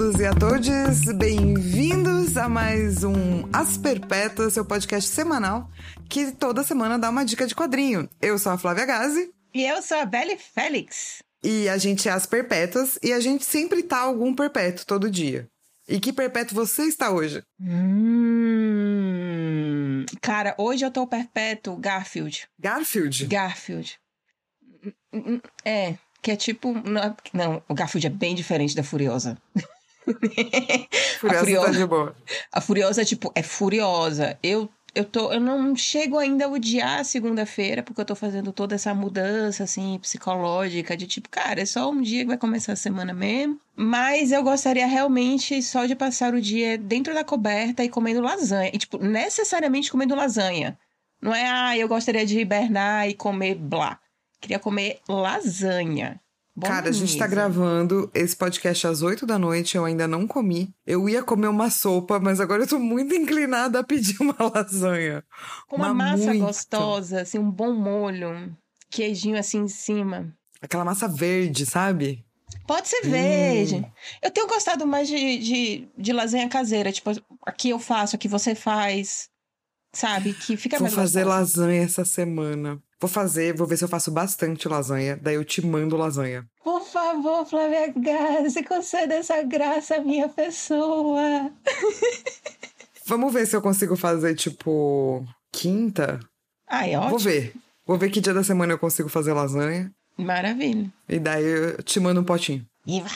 todos e a todas, bem-vindos a mais um As Perpétuas, seu podcast semanal que toda semana dá uma dica de quadrinho. Eu sou a Flávia Gazi. E eu sou a Belle Félix. E a gente é As Perpétuas e a gente sempre tá algum perpétuo todo dia. E que perpétuo você está hoje? Hum, cara, hoje eu tô perpétuo Garfield. Garfield? Garfield. É, que é tipo. Não, não, o Garfield é bem diferente da Furiosa. Furiosa, a Furiosa tá de boa. A Furiosa, tipo, é furiosa. Eu eu tô, eu não chego ainda a odiar segunda-feira, porque eu tô fazendo toda essa mudança, assim, psicológica, de tipo, cara, é só um dia que vai começar a semana mesmo. Mas eu gostaria realmente só de passar o dia dentro da coberta e comendo lasanha. E, tipo, necessariamente comendo lasanha. Não é, ah, eu gostaria de hibernar e comer blá. Queria comer lasanha. Bom Cara, a gente tá gravando esse podcast às 8 da noite, eu ainda não comi. Eu ia comer uma sopa, mas agora eu tô muito inclinada a pedir uma lasanha. Com uma, uma massa muito. gostosa, assim, um bom molho, queijinho assim em cima. Aquela massa verde, sabe? Pode ser verde. Hum. Eu tenho gostado mais de, de, de lasanha caseira, tipo, aqui eu faço, aqui você faz. Sabe? Que fica Vou mais fazer gostoso. lasanha essa semana. Vou fazer, vou ver se eu faço bastante lasanha, daí eu te mando lasanha. Por favor, Flávia Gazi, conceda essa graça à minha pessoa. Vamos ver se eu consigo fazer, tipo, quinta? Ai, ótimo. Vou ver. Vou ver que dia da semana eu consigo fazer lasanha. Maravilha. E daí eu te mando um potinho. Iva.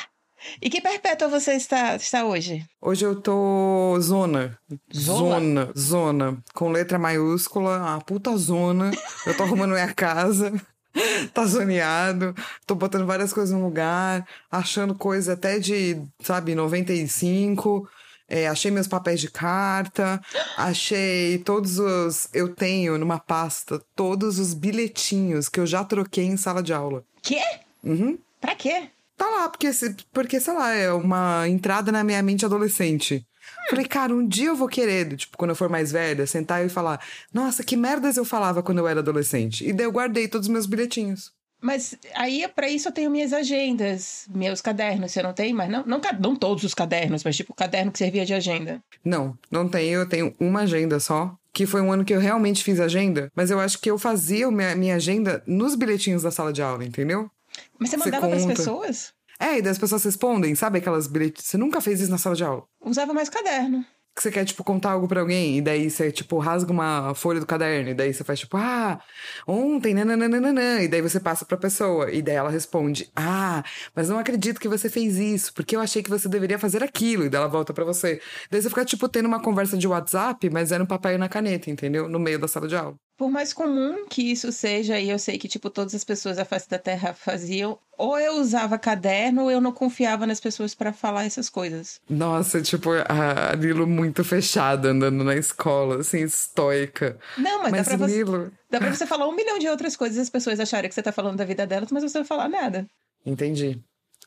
E que perpétua você está, está hoje? Hoje eu tô zona. Zola? Zona. Zona. Com letra maiúscula, a puta zona. Eu tô arrumando minha casa. tá zoneado. Tô botando várias coisas no lugar. Achando coisa até de, sabe, 95. É, achei meus papéis de carta, achei todos os. Eu tenho numa pasta todos os bilhetinhos que eu já troquei em sala de aula. Quê? Uhum. Pra quê? Tá lá, porque, porque, sei lá, é uma entrada na minha mente adolescente. Falei, cara, um dia eu vou querer, tipo, quando eu for mais velha, sentar e falar: Nossa, que merdas eu falava quando eu era adolescente. E daí eu guardei todos os meus bilhetinhos. Mas aí, para isso, eu tenho minhas agendas, meus cadernos. Você não tem? Mas não, não, não todos os cadernos, mas tipo o caderno que servia de agenda. Não, não tenho. Eu tenho uma agenda só. Que foi um ano que eu realmente fiz agenda. Mas eu acho que eu fazia minha, minha agenda nos bilhetinhos da sala de aula, entendeu? Mas você mandava para as pessoas? É, e daí as pessoas respondem, sabe aquelas bilhetes? Você nunca fez isso na sala de aula? Usava mais caderno que você quer, tipo, contar algo pra alguém, e daí você, tipo, rasga uma folha do caderno, e daí você faz, tipo, ah, ontem, nananana, e daí você passa pra pessoa, e daí ela responde, ah, mas não acredito que você fez isso, porque eu achei que você deveria fazer aquilo, e daí ela volta pra você. Daí você fica, tipo, tendo uma conversa de WhatsApp, mas é no papel e na caneta, entendeu? No meio da sala de aula. Por mais comum que isso seja, e eu sei que, tipo, todas as pessoas da face da Terra faziam, ou eu usava caderno, ou eu não confiava nas pessoas para falar essas coisas. Nossa, tipo, a Lilo muito fechada andando na escola, assim, estoica. Não, mas, mas dá, pra Lilo... você, dá pra você falar um milhão de outras coisas e as pessoas acharem que você tá falando da vida delas, mas você não falar nada. Entendi.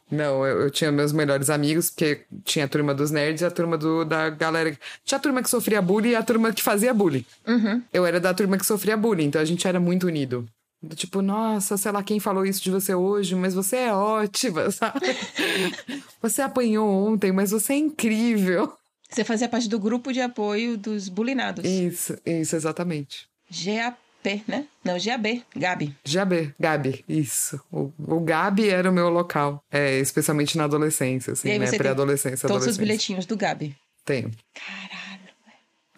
Não, eu, eu, tinha meus melhores amigos, porque tinha a turma dos nerds e a turma do, da galera. Tinha a turma que sofria bullying e a turma que fazia bullying. Uhum. Eu era da turma que sofria bullying, então a gente era muito unido. Tipo, nossa, sei lá quem falou isso de você hoje, mas você é ótima, sabe? você apanhou ontem, mas você é incrível. Você fazia parte do grupo de apoio dos bulinados. Isso, isso, exatamente. GAP né? Não, GAB, Gabi. GAB, Gabi, isso. O, o Gabi era o meu local, é, especialmente na adolescência, assim, né? Pré-adolescência, Todos os bilhetinhos do Gabi. Tenho. Caralho.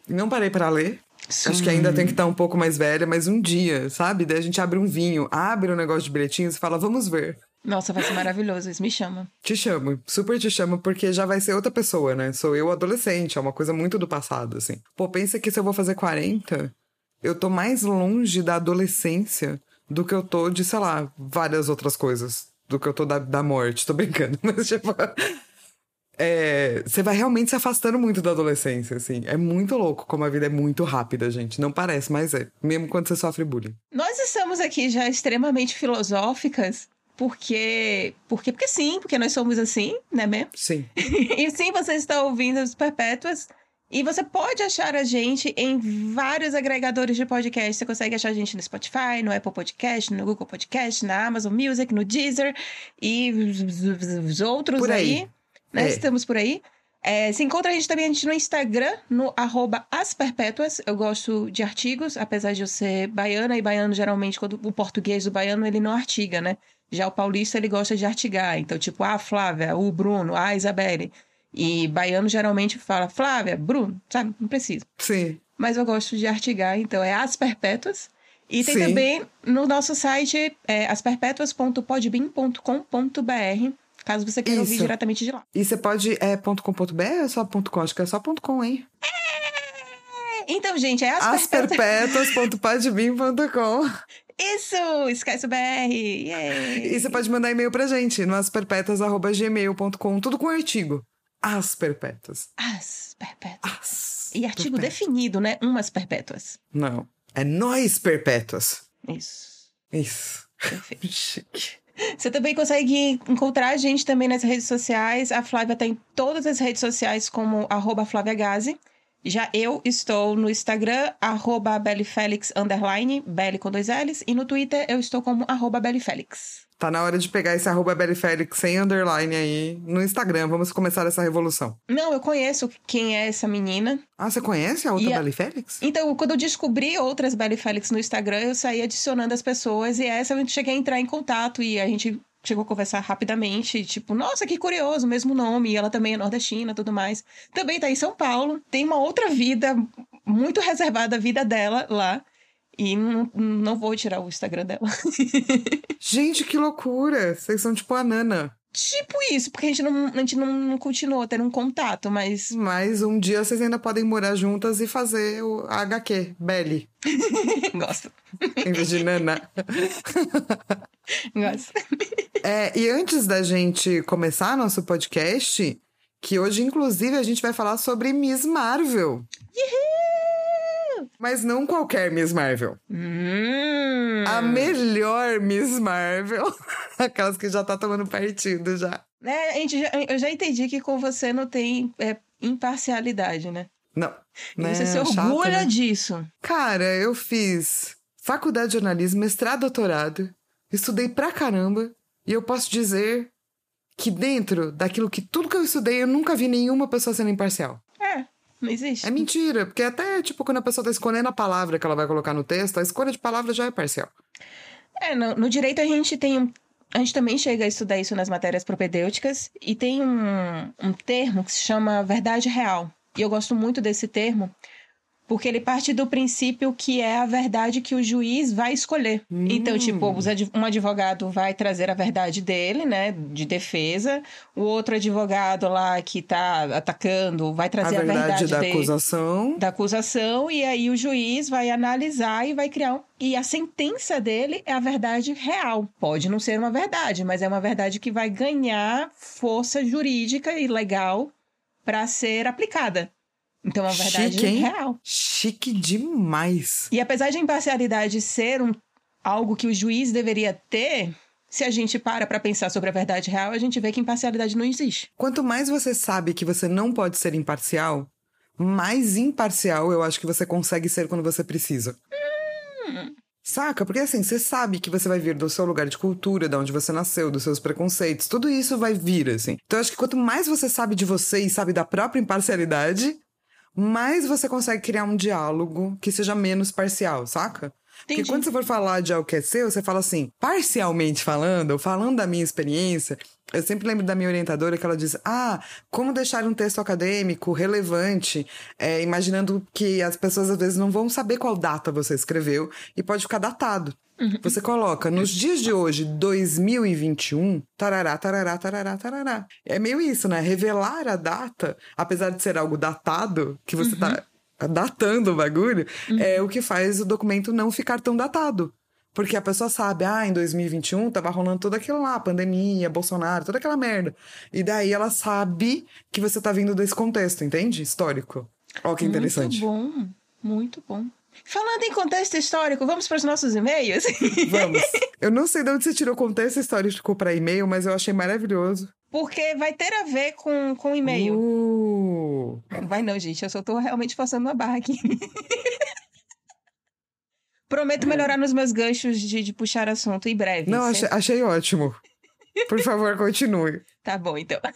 Não parei para ler. Sim. Acho que ainda tem que estar um pouco mais velha, mas um dia, sabe? Daí a gente abre um vinho, abre um negócio de bilhetinhos e fala, vamos ver. Nossa, vai ser maravilhoso isso. Me chama. Te chamo, super te chamo, porque já vai ser outra pessoa, né? Sou eu adolescente, é uma coisa muito do passado, assim. Pô, pensa que se eu vou fazer 40, eu tô mais longe da adolescência do que eu tô de, sei lá, várias outras coisas. Do que eu tô da, da morte. Tô brincando, mas tipo. É, você vai realmente se afastando muito da adolescência, assim. É muito louco como a vida é muito rápida, gente. Não parece, mas é. Mesmo quando você sofre bullying. Nós estamos aqui já extremamente filosóficas. Porque, porque, porque sim, porque nós somos assim, né mesmo? Sim. e sim, você está ouvindo as Perpétuas. E você pode achar a gente em vários agregadores de podcast. Você consegue achar a gente no Spotify, no Apple Podcast, no Google Podcast, na Amazon Music, no Deezer e os outros Por aí. aí. né? É. Estamos por aí. É, se encontra a gente também a gente no Instagram, no arroba As Perpétuas. Eu gosto de artigos, apesar de eu ser baiana, e baiano, geralmente, quando o português do baiano, ele não artiga, né? Já o paulista, ele gosta de artigar. Então, tipo, a Flávia, o Bruno, a Isabelle. E baiano geralmente fala Flávia, Bruno, sabe? Não precisa. Sim. Mas eu gosto de artigar, então é As Perpétuas. E tem Sim. também no nosso site, é, caso você queira ouvir Isso. diretamente de lá. E você pode. É .com.br ou é só ponto .com? Acho que é só ponto .com, hein? Então, gente, é As, Perpétuas. asperpetuas.podbean.com. Isso! Esquece o BR! Yay. E você pode mandar e-mail pra gente no asperpetuas.gmail.com, tudo com artigo. As perpétuas. As Perpétuas. As E artigo perpétuas. definido, né? Umas Perpétuas. Não. É nós perpétuas. Isso. Isso. Perfeito. Chique. Você também consegue encontrar a gente também nas redes sociais. A Flávia tem todas as redes sociais como arroba Flávia Gazi. Já eu estou no Instagram, arroba underline, Belly com dois L's. E no Twitter eu estou como arroba Bellyfelix. Tá na hora de pegar esse arroba Belly Félix sem underline aí no Instagram. Vamos começar essa revolução. Não, eu conheço quem é essa menina. Ah, você conhece a outra E a- Belly Félix? Então, quando eu descobri outras Belly Felix no Instagram, eu saí adicionando as pessoas. E essa eu cheguei a entrar em contato e a gente chegou a conversar rapidamente. Tipo, nossa, que curioso, mesmo nome. E ela também é nordestina tudo mais. Também tá em São Paulo. Tem uma outra vida muito reservada, a vida dela lá. E não, não vou tirar o Instagram dela. Gente, que loucura! Vocês são tipo a Nana. Tipo isso, porque a gente não, a gente não, continuou tendo um contato, mas Mas um dia vocês ainda podem morar juntas e fazer o HQ, Belly, gosto. em vez de Nana. Gosto. É, e antes da gente começar nosso podcast, que hoje, inclusive, a gente vai falar sobre Miss Marvel. Mas não qualquer Miss Marvel. Hum. A melhor Miss Marvel. Aquelas que já tá tomando partido já. É, a gente já- eu já entendi que com você não tem é, imparcialidade, né? Não. Né? você se Chato, orgulha né? disso. Cara, eu fiz faculdade de jornalismo, mestrado, doutorado, estudei pra caramba, e eu posso dizer que dentro daquilo que tudo que eu estudei, eu nunca vi nenhuma pessoa sendo imparcial. Não existe. É mentira, porque até, tipo, quando a pessoa tá escolhendo a palavra que ela vai colocar no texto, a escolha de palavra já é parcial. É, no, no direito a gente tem um. A gente também chega a estudar isso nas matérias propedêuticas e tem um, um termo que se chama verdade real. E eu gosto muito desse termo porque ele parte do princípio que é a verdade que o juiz vai escolher. Então, tipo, os adv- um advogado vai trazer a verdade dele, né, de defesa, o outro advogado lá que tá atacando vai A trazer a verdade, verdade, da dele acusação. da acusação e aí o juiz vai analisar e vai criar um... e a sentença dele é a verdade real. Pode não ser uma verdade, mas é uma verdade que vai ganhar força jurídica e legal para ser aplicada. Então é uma verdade Chique, hein? real. Chique demais. E apesar de a imparcialidade ser um, algo que o juiz deveria ter, se a gente para para pensar sobre a verdade real, a gente vê que imparcialidade não existe. Quanto mais você sabe que você não pode ser imparcial, mais imparcial eu acho que você consegue ser quando você precisa. Saca? Porque assim, você sabe que você vai vir do seu lugar de cultura, de onde você nasceu, dos seus preconceitos, tudo isso vai vir, assim. Então eu acho que quanto mais você sabe de você e sabe da própria imparcialidade, mais você consegue criar um diálogo que seja menos parcial, saca? Porque Entendi. quando você for falar de algo que é seu, você fala assim, parcialmente falando, ou falando da minha experiência, eu sempre lembro da minha orientadora que ela diz: Ah, como deixar um texto acadêmico relevante, é, imaginando que as pessoas às vezes não vão saber qual data você escreveu e pode ficar datado. Você coloca, nos dias de hoje, 2021, tarará, tarará, tarará, tarará. É meio isso, né? Revelar a data, apesar de ser algo datado, que você tá datando o bagulho, é o que faz o documento não ficar tão datado. Porque a pessoa sabe, ah, em 2021 tava rolando tudo aquilo lá, pandemia, Bolsonaro, toda aquela merda. E daí ela sabe que você tá vindo desse contexto, entende? Histórico. Ó, que interessante. Muito bom, muito bom. Falando em contexto histórico, vamos para os nossos e-mails? Vamos. Eu não sei de onde você tirou contexto histórico para e-mail, mas eu achei maravilhoso. Porque vai ter a ver com, com e-mail. Uh, Não vai não, gente. Eu só tô realmente passando uma barra aqui. Prometo melhorar nos meus ganchos de, de puxar assunto em breve. não, achei, achei ótimo. Por favor, continue. Tá bom, então.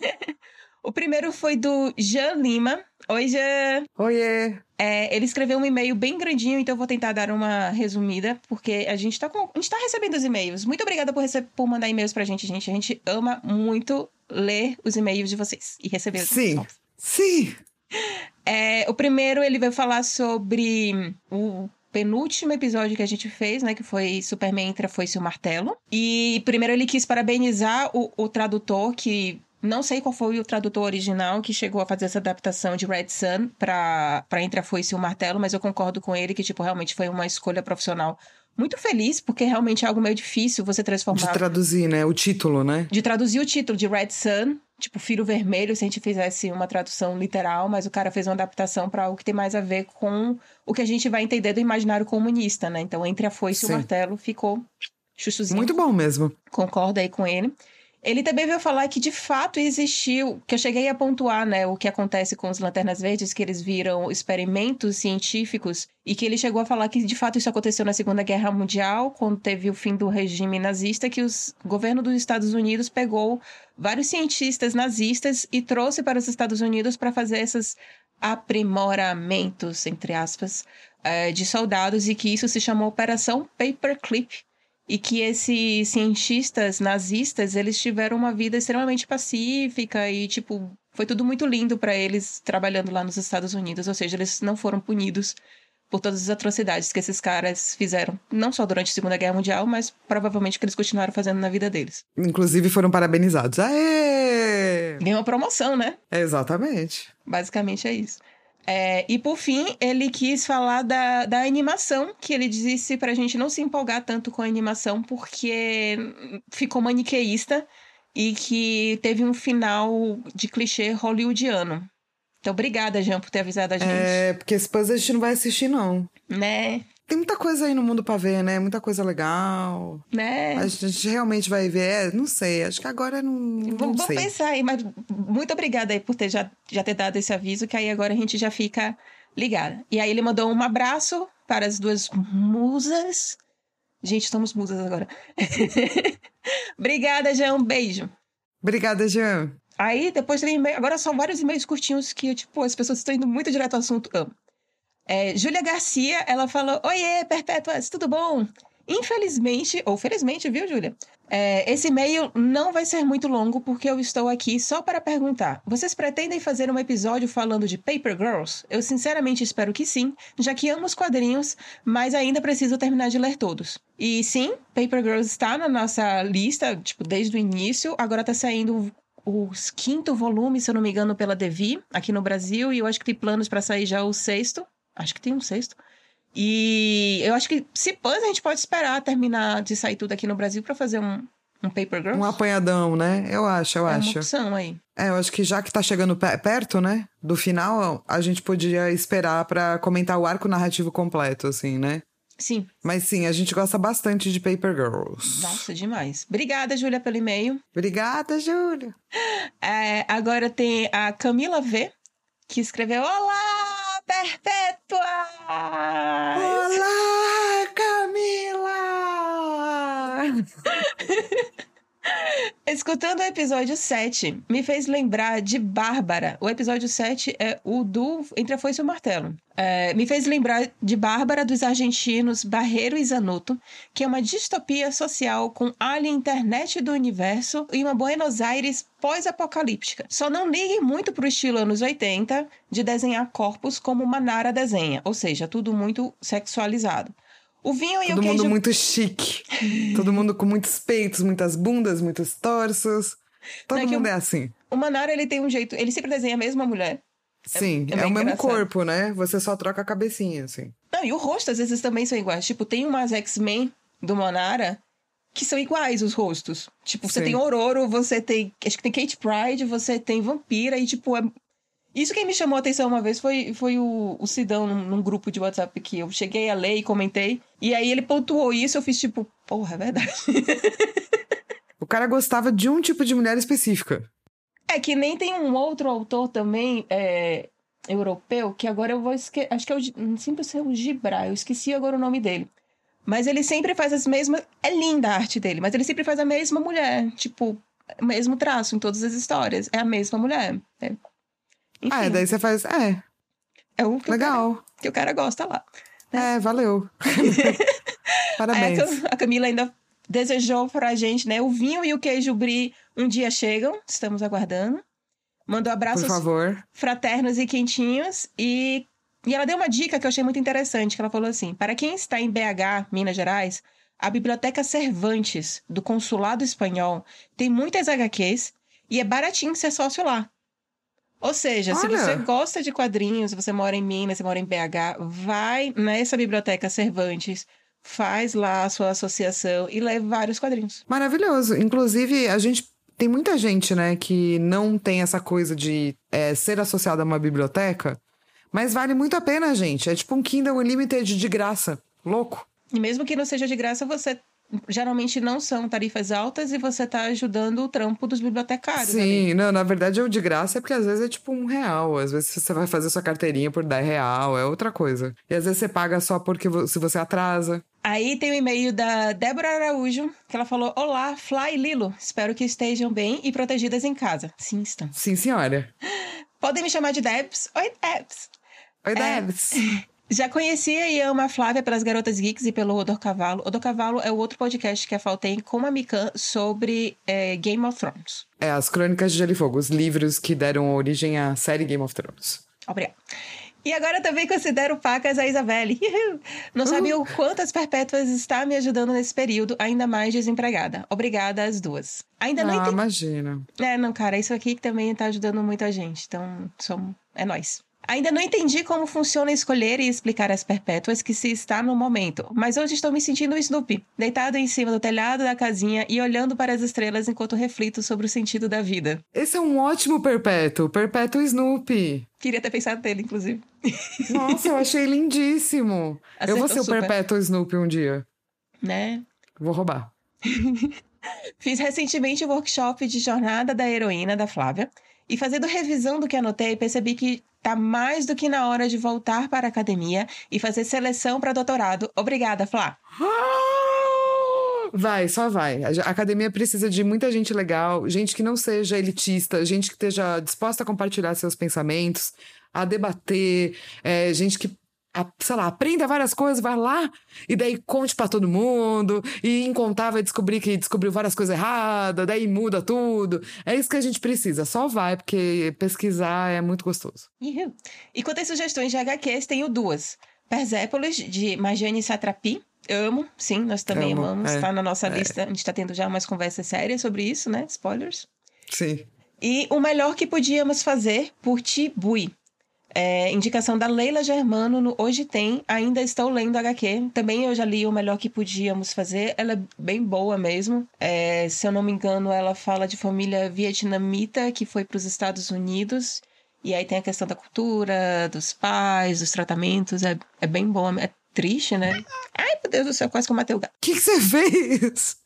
O primeiro foi do Jean Lima. Oi, Jean. Oiê. É, ele escreveu um e-mail bem grandinho, então eu vou tentar dar uma resumida, porque a gente tá, com, a gente tá recebendo os e-mails. Muito obrigada por, rece- por mandar e-mails pra gente, gente. A gente ama muito ler os e-mails de vocês e receber os Sim. Sim. É, o primeiro, ele vai falar sobre o penúltimo episódio que a gente fez, né? Que foi Superman Entra Foi-se o Martelo. E primeiro ele quis parabenizar o, o tradutor que... Não sei qual foi o tradutor original que chegou a fazer essa adaptação de Red Sun pra, pra Entre a Foice e o Martelo, mas eu concordo com ele que, tipo, realmente foi uma escolha profissional muito feliz, porque realmente é algo meio difícil você De transformar traduzir, né? O título, né? de traduzir o título de Red Sun, tipo Filho Vermelho, se a gente fizesse uma tradução literal, mas o cara fez uma adaptação para algo que tem mais a ver com o que a gente vai entender do imaginário comunista, né? Então, entre a foice e Sim. o martelo ficou chuchuzinho. Muito bom mesmo. Concorda aí com ele. Ele também veio falar que de fato existiu, que eu cheguei a pontuar, né, o que acontece com os Lanternas Verdes, que eles viram experimentos científicos e que ele chegou a falar que de fato isso aconteceu na Segunda Guerra Mundial, quando teve o fim do regime nazista, que o governo dos Estados Unidos pegou vários cientistas nazistas e trouxe para os Estados Unidos para fazer esses aprimoramentos, entre aspas, eh, de soldados e que isso se chamou Operação Paperclip e que esses cientistas nazistas eles tiveram uma vida extremamente pacífica e tipo foi tudo muito lindo para eles trabalhando lá nos Estados Unidos, ou seja, eles não foram punidos por todas as atrocidades que esses caras fizeram, não só durante a Segunda Guerra Mundial, mas provavelmente que eles continuaram fazendo na vida deles. Inclusive foram parabenizados. Aê! Ganhou uma promoção, né? Exatamente. Basicamente é isso. É, e por fim, ele quis falar da, da animação, que ele disse pra gente não se empolgar tanto com a animação, porque ficou maniqueísta e que teve um final de clichê hollywoodiano. Então, obrigada, Jean, por ter avisado a gente. É, porque esse puzzle a gente não vai assistir, não. Né? Tem muita coisa aí no mundo pra ver, né? Muita coisa legal. Né? A gente realmente vai ver. É, não sei. Acho que agora não, não Vamos vamos sei. pensar aí, mas muito obrigada aí por ter já, já ter dado esse aviso, que aí agora a gente já fica ligada. E aí ele mandou um abraço para as duas musas. Gente, estamos musas agora. obrigada, Jean. Um beijo. Obrigada, Jean. Aí depois tem e-mail. Agora são vários e-mails curtinhos que, tipo, as pessoas estão indo muito direto ao assunto. Amo. É, Júlia Garcia, ela falou: Oiê, Perpétuas, tudo bom? Infelizmente, ou felizmente, viu, Júlia? É, esse e-mail não vai ser muito longo porque eu estou aqui só para perguntar. Vocês pretendem fazer um episódio falando de Paper Girls? Eu sinceramente espero que sim, já que amo os quadrinhos, mas ainda preciso terminar de ler todos. E sim, Paper Girls está na nossa lista, tipo, desde o início. Agora tá saindo o quinto volume, se eu não me engano, pela Devi, aqui no Brasil, e eu acho que tem planos para sair já o sexto. Acho que tem um sexto. E eu acho que, se pãs, a gente pode esperar terminar de sair tudo aqui no Brasil para fazer um, um Paper Girls. Um apanhadão, né? Eu acho, eu é uma acho. opção aí. É, eu acho que já que tá chegando pe- perto, né? Do final, a gente podia esperar pra comentar o arco narrativo completo, assim, né? Sim, Mas sim, a gente gosta bastante de Paper Girls. nossa, demais. Obrigada, Júlia, pelo e-mail. Obrigada, Júlia. É, agora tem a Camila V, que escreveu: Olá, Perpétua! Olá, Camila! Escutando o episódio 7, me fez lembrar de Bárbara. O episódio 7 é o do Entre a Foice e o Martelo. É, me fez lembrar de Bárbara dos argentinos Barreiro e Zanotto, que é uma distopia social com alien internet do universo e uma Buenos Aires pós-apocalíptica. Só não liguem muito pro estilo anos 80 de desenhar corpos como Manara desenha, ou seja, tudo muito sexualizado. O vinho e Todo o queijo mundo muito chique. Todo mundo com muitos peitos, muitas bundas, muitos torsos. Todo Não é mundo o- é assim. O Manara, ele tem um jeito... Ele sempre desenha a mesma mulher. Sim, é é, bem o mesmo engraçado. corpo, né? Você só troca a cabecinha, assim. Não, e o rosto às vezes também são iguais. Tipo, tem umas X-Men do Manara que são iguais os rostos. Tipo, você Sim. tem Ororo, você tem. Acho que tem Kate Pride, você tem Vampira e, tipo, é. Isso que me chamou a atenção uma vez foi, foi o, o Sidão num, num grupo de WhatsApp que eu cheguei a ler e comentei. E aí ele pontuou isso, eu fiz tipo, porra, é verdade. O cara gostava de um tipo de mulher específica. É que nem tem um outro autor também é, europeu, que agora eu vou esquecer. Acho que é o. Não sempre sei o Gibra, eu esqueci agora o nome dele. Mas ele sempre faz as mesmas. É linda a arte dele, mas ele sempre faz a mesma mulher. Tipo, mesmo traço em todas as histórias. É a mesma mulher. É. Enfim, Ah, daí você faz. É, é o que o, cara, legal. que o cara gosta lá. É, valeu. Parabéns. a Cam- a Camila ainda desejou pra gente, né? O vinho e o queijo brie um dia chegam, estamos aguardando. Mandou Por abraços favor. fraternos e quentinhos. E, e ela deu uma dica que eu achei muito interessante, que ela falou assim, para quem está em BH, Minas Gerais, a Biblioteca Cervantes, do Consulado Espanhol, tem muitas HQs e é baratinho ser sócio lá. Ou seja, se Olha. você gosta de quadrinhos, se você mora em Minas, se mora em BH, vai nessa Biblioteca Cervantes, faz lá a sua associação e leva vários quadrinhos. Maravilhoso. Inclusive, a gente. Tem muita gente, né, que não tem essa coisa de é, ser associada a uma biblioteca, mas vale muito a pena, gente. É tipo um Kindle Unlimited de graça. Louco. E mesmo que não seja de graça, você geralmente não são tarifas altas e você tá ajudando o trampo dos bibliotecários. ali. Sim, não, na verdade o de graça é porque às vezes é tipo um real. Às vezes você vai fazer sua carteirinha por 10 real, é outra coisa. E às vezes você paga só porque se você atrasa. Aí tem o e-mail da Débora Araújo, que ela falou: Olá, Fly e Lilo. Espero que estejam bem e protegidas em casa. Sim, estão. Sim, senhora. Podem me chamar de Debs. Oi, Debs. Oi, É. Já conhecia e amo a Flávia pelas Garotas Geeks e pelo Odor Cavalo. Odor Cavalo é o outro podcast que a Fal tem com a Mikan sobre eh, Game of Thrones. É, as Crônicas de Gelo e Fogo, os livros que deram origem à série Game of Thrones. Obrigada. E agora também considero pacas a Isabelle. Não sabia o quanto as perpétuas está me ajudando nesse período, ainda mais desempregada. Obrigada às duas. Ainda não ah, entendi. imagina. É, não, cara, isso aqui que também tá ajudando muito a gente. Então, somos... é nós. Ainda não entendi como funciona escolher e explicar as perpétuas que se está no momento, mas hoje estou me sentindo Snoopy, deitado em cima do telhado da casinha e olhando para as estrelas enquanto reflito sobre o sentido da vida. Esse é um ótimo perpétuo. Perpétuo Snoopy. Queria ter pensado nele, inclusive. Nossa, eu achei lindíssimo. eu vou Acertou ser o super. perpétuo Snoopy um dia. Né? Vou roubar. Fiz recentemente o workshop de Jornada da Heroína da Flávia e fazendo revisão do que anotei, percebi que tá mais do que na hora de voltar para a academia e fazer seleção para doutorado. Obrigada, Flá. Vai, só vai. A academia precisa de muita gente legal, gente que não seja elitista, gente que esteja disposta a compartilhar seus pensamentos, a debater, é, gente que, a- sei lá, aprenda várias coisas, vai lá e daí conte pra todo mundo, e em contar vai descobrir que descobriu várias coisas erradas, daí muda tudo. É isso que a gente precisa. Só vai, porque pesquisar é muito gostoso. E quanto às sugestões de HQs, tenho duas. Persépolis, de Magiane Satrapi. Amo, sim, nós também Amo, amamos. é, Está na nossa é. lista. A gente está tendo já umas conversas sérias sobre isso, né? Spoilers. Sim. E o melhor que podíamos fazer por Tibui. É, indicação da Leila Germano no Hoje Tem. Ainda estou lendo HQ. Também eu já li o melhor que podíamos fazer. Ela é bem boa mesmo. É, se eu não me engano, ela fala de família vietnamita que foi para os Estados Unidos. E aí tem a questão da cultura, dos pais, dos tratamentos. É, é bem boa. É triste, né? Ai, meu Deus do céu, quase que eu matei o gato. O que você fez?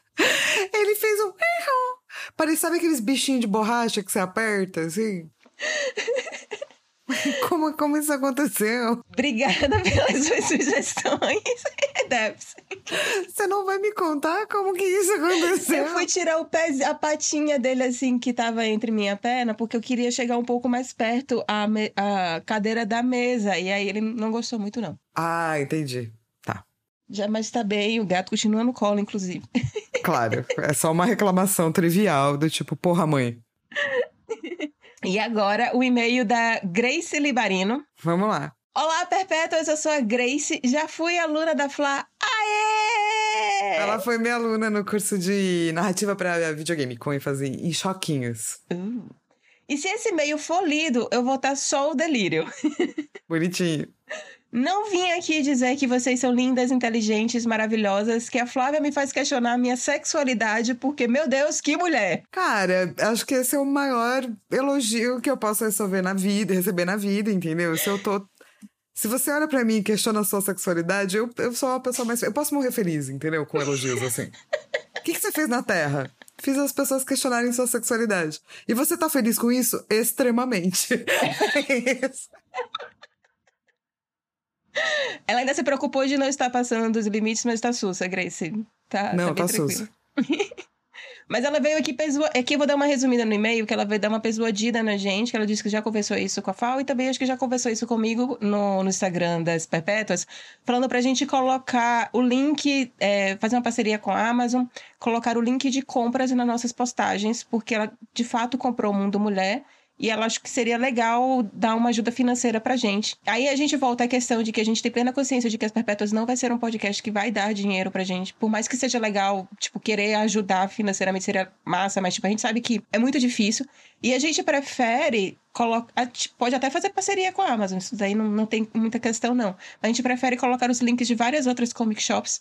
Ele fez um. Parece, sabe aqueles bichinhos de borracha que você aperta, assim? Como, como isso aconteceu? Obrigada pelas suas sugestões, Debs. Você não vai me contar como que isso aconteceu? Eu fui tirar o pé, a patinha dele assim que tava entre minha perna, porque eu queria chegar um pouco mais perto à, me- à cadeira da mesa. E aí ele não gostou muito, não. Ah, entendi. Tá. Já, mas tá bem, o gato continua no colo, inclusive. Claro. É só uma reclamação trivial do tipo, porra, mãe. E agora o e-mail da Grace Libarino. Vamos lá. Olá, Perpétuas, eu sou a Grace, já fui aluna da Fla. Aê! Ela foi minha aluna no curso de narrativa pra videogame, com ênfase em choquinhos. Uh. E se esse e-mail for lido, eu vou estar só o delírio. Bonitinho. Não vim aqui dizer que vocês são lindas, inteligentes, maravilhosas, que a Flávia me faz questionar a minha sexualidade, porque, meu Deus, que mulher! Cara, acho que esse é o maior elogio que eu posso receber na vida, receber na vida, entendeu? Se eu tô. Se você olha pra mim e questiona a sua sexualidade, eu, eu sou uma pessoa mais. Eu posso morrer feliz, entendeu? Com elogios assim. O que, que você fez na Terra? Fiz as pessoas questionarem sua sexualidade. E você tá feliz com isso? Extremamente. É isso. Ela ainda se preocupou de não estar passando dos limites, mas tá sussa, Grace. Tá, Não, tá tá tranquilo. Mas ela veio aqui, pesua... aqui eu vou dar uma resumida no e-mail, que ela veio dar uma persuadida na gente, que ela disse que já conversou isso com a FAO e também acho que já conversou isso comigo no, no Instagram das Perpétuas, falando pra gente colocar o link, é, fazer uma parceria com a Amazon, colocar o link de compras nas nossas postagens, porque ela de fato comprou o Mundo Mulher e ela acha que seria legal dar uma ajuda financeira pra gente. Aí a gente volta à questão de que a gente tem plena consciência de que as Perpétuas não vai ser um podcast que vai dar dinheiro pra gente. Por mais que seja legal, tipo, querer ajudar financeiramente seria massa, mas, tipo, a gente sabe que é muito difícil. E a gente prefere colocar. Pode até fazer parceria com a Amazon, isso daí não, não tem muita questão, não. A gente prefere colocar os links de várias outras comic shops.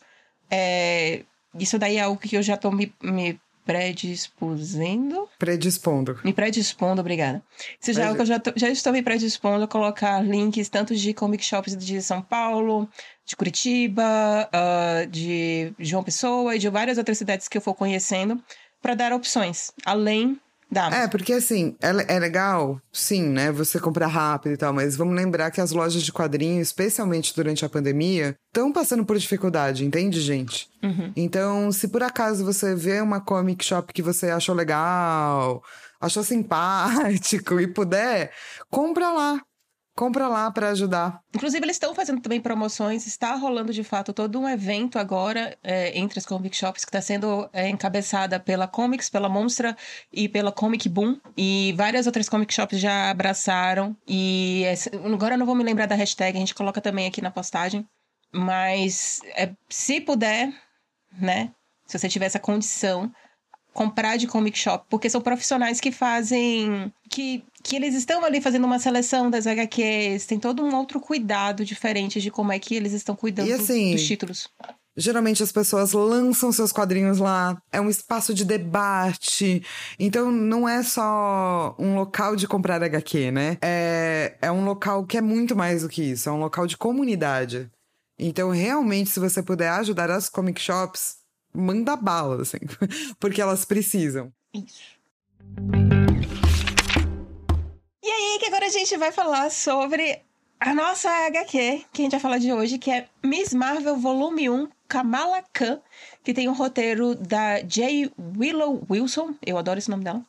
É, isso daí é algo que eu já tô me, me predisposendo. Predispondo. Me predispondo, obrigada. Isso já é algo que eu já, tô, já estou me predispondo a colocar links tanto de comic shops de São Paulo, de Curitiba, uh, de João Pessoa e de várias outras cidades que eu for conhecendo, para dar opções, além Dá. É, porque assim, é, é legal, sim, né? Você comprar rápido e tal, mas vamos lembrar que as lojas de quadrinhos, especialmente durante a pandemia, estão passando por dificuldade, entende, gente? Uhum. Então, se por acaso você vê uma comic shop que você achou legal, achou simpático e puder, compra lá. Compra lá para ajudar. Inclusive, eles estão fazendo também promoções. Está rolando, de fato, todo um evento agora é, entre as comic shops que está sendo é, encabeçada pela Comics, pela Monstra e pela Comic Boom. E várias outras comic shops já abraçaram. E agora eu não vou me lembrar da hashtag, a gente coloca também aqui na postagem. Mas é, se puder, né? Se você tiver essa condição, comprar de comic shop, porque são profissionais que fazem. que, que eles estão ali fazendo uma seleção das HQs, tem todo um outro cuidado diferente de como é que eles estão cuidando assim, dos títulos. Geralmente as pessoas lançam seus quadrinhos lá, é um espaço de debate. Então não é só um local de comprar HQ, né? É, é um local que é muito mais do que isso, é um local de comunidade. Então, realmente, se você puder ajudar as comic shops, manda bala, assim, porque elas precisam. Isso. E aí, que agora a gente vai falar sobre a nossa HQ, que a gente vai falar de hoje, que é Miss Marvel Volume 1, Kamala Khan, que tem o um roteiro da J. Willow Wilson, eu adoro esse nome dela.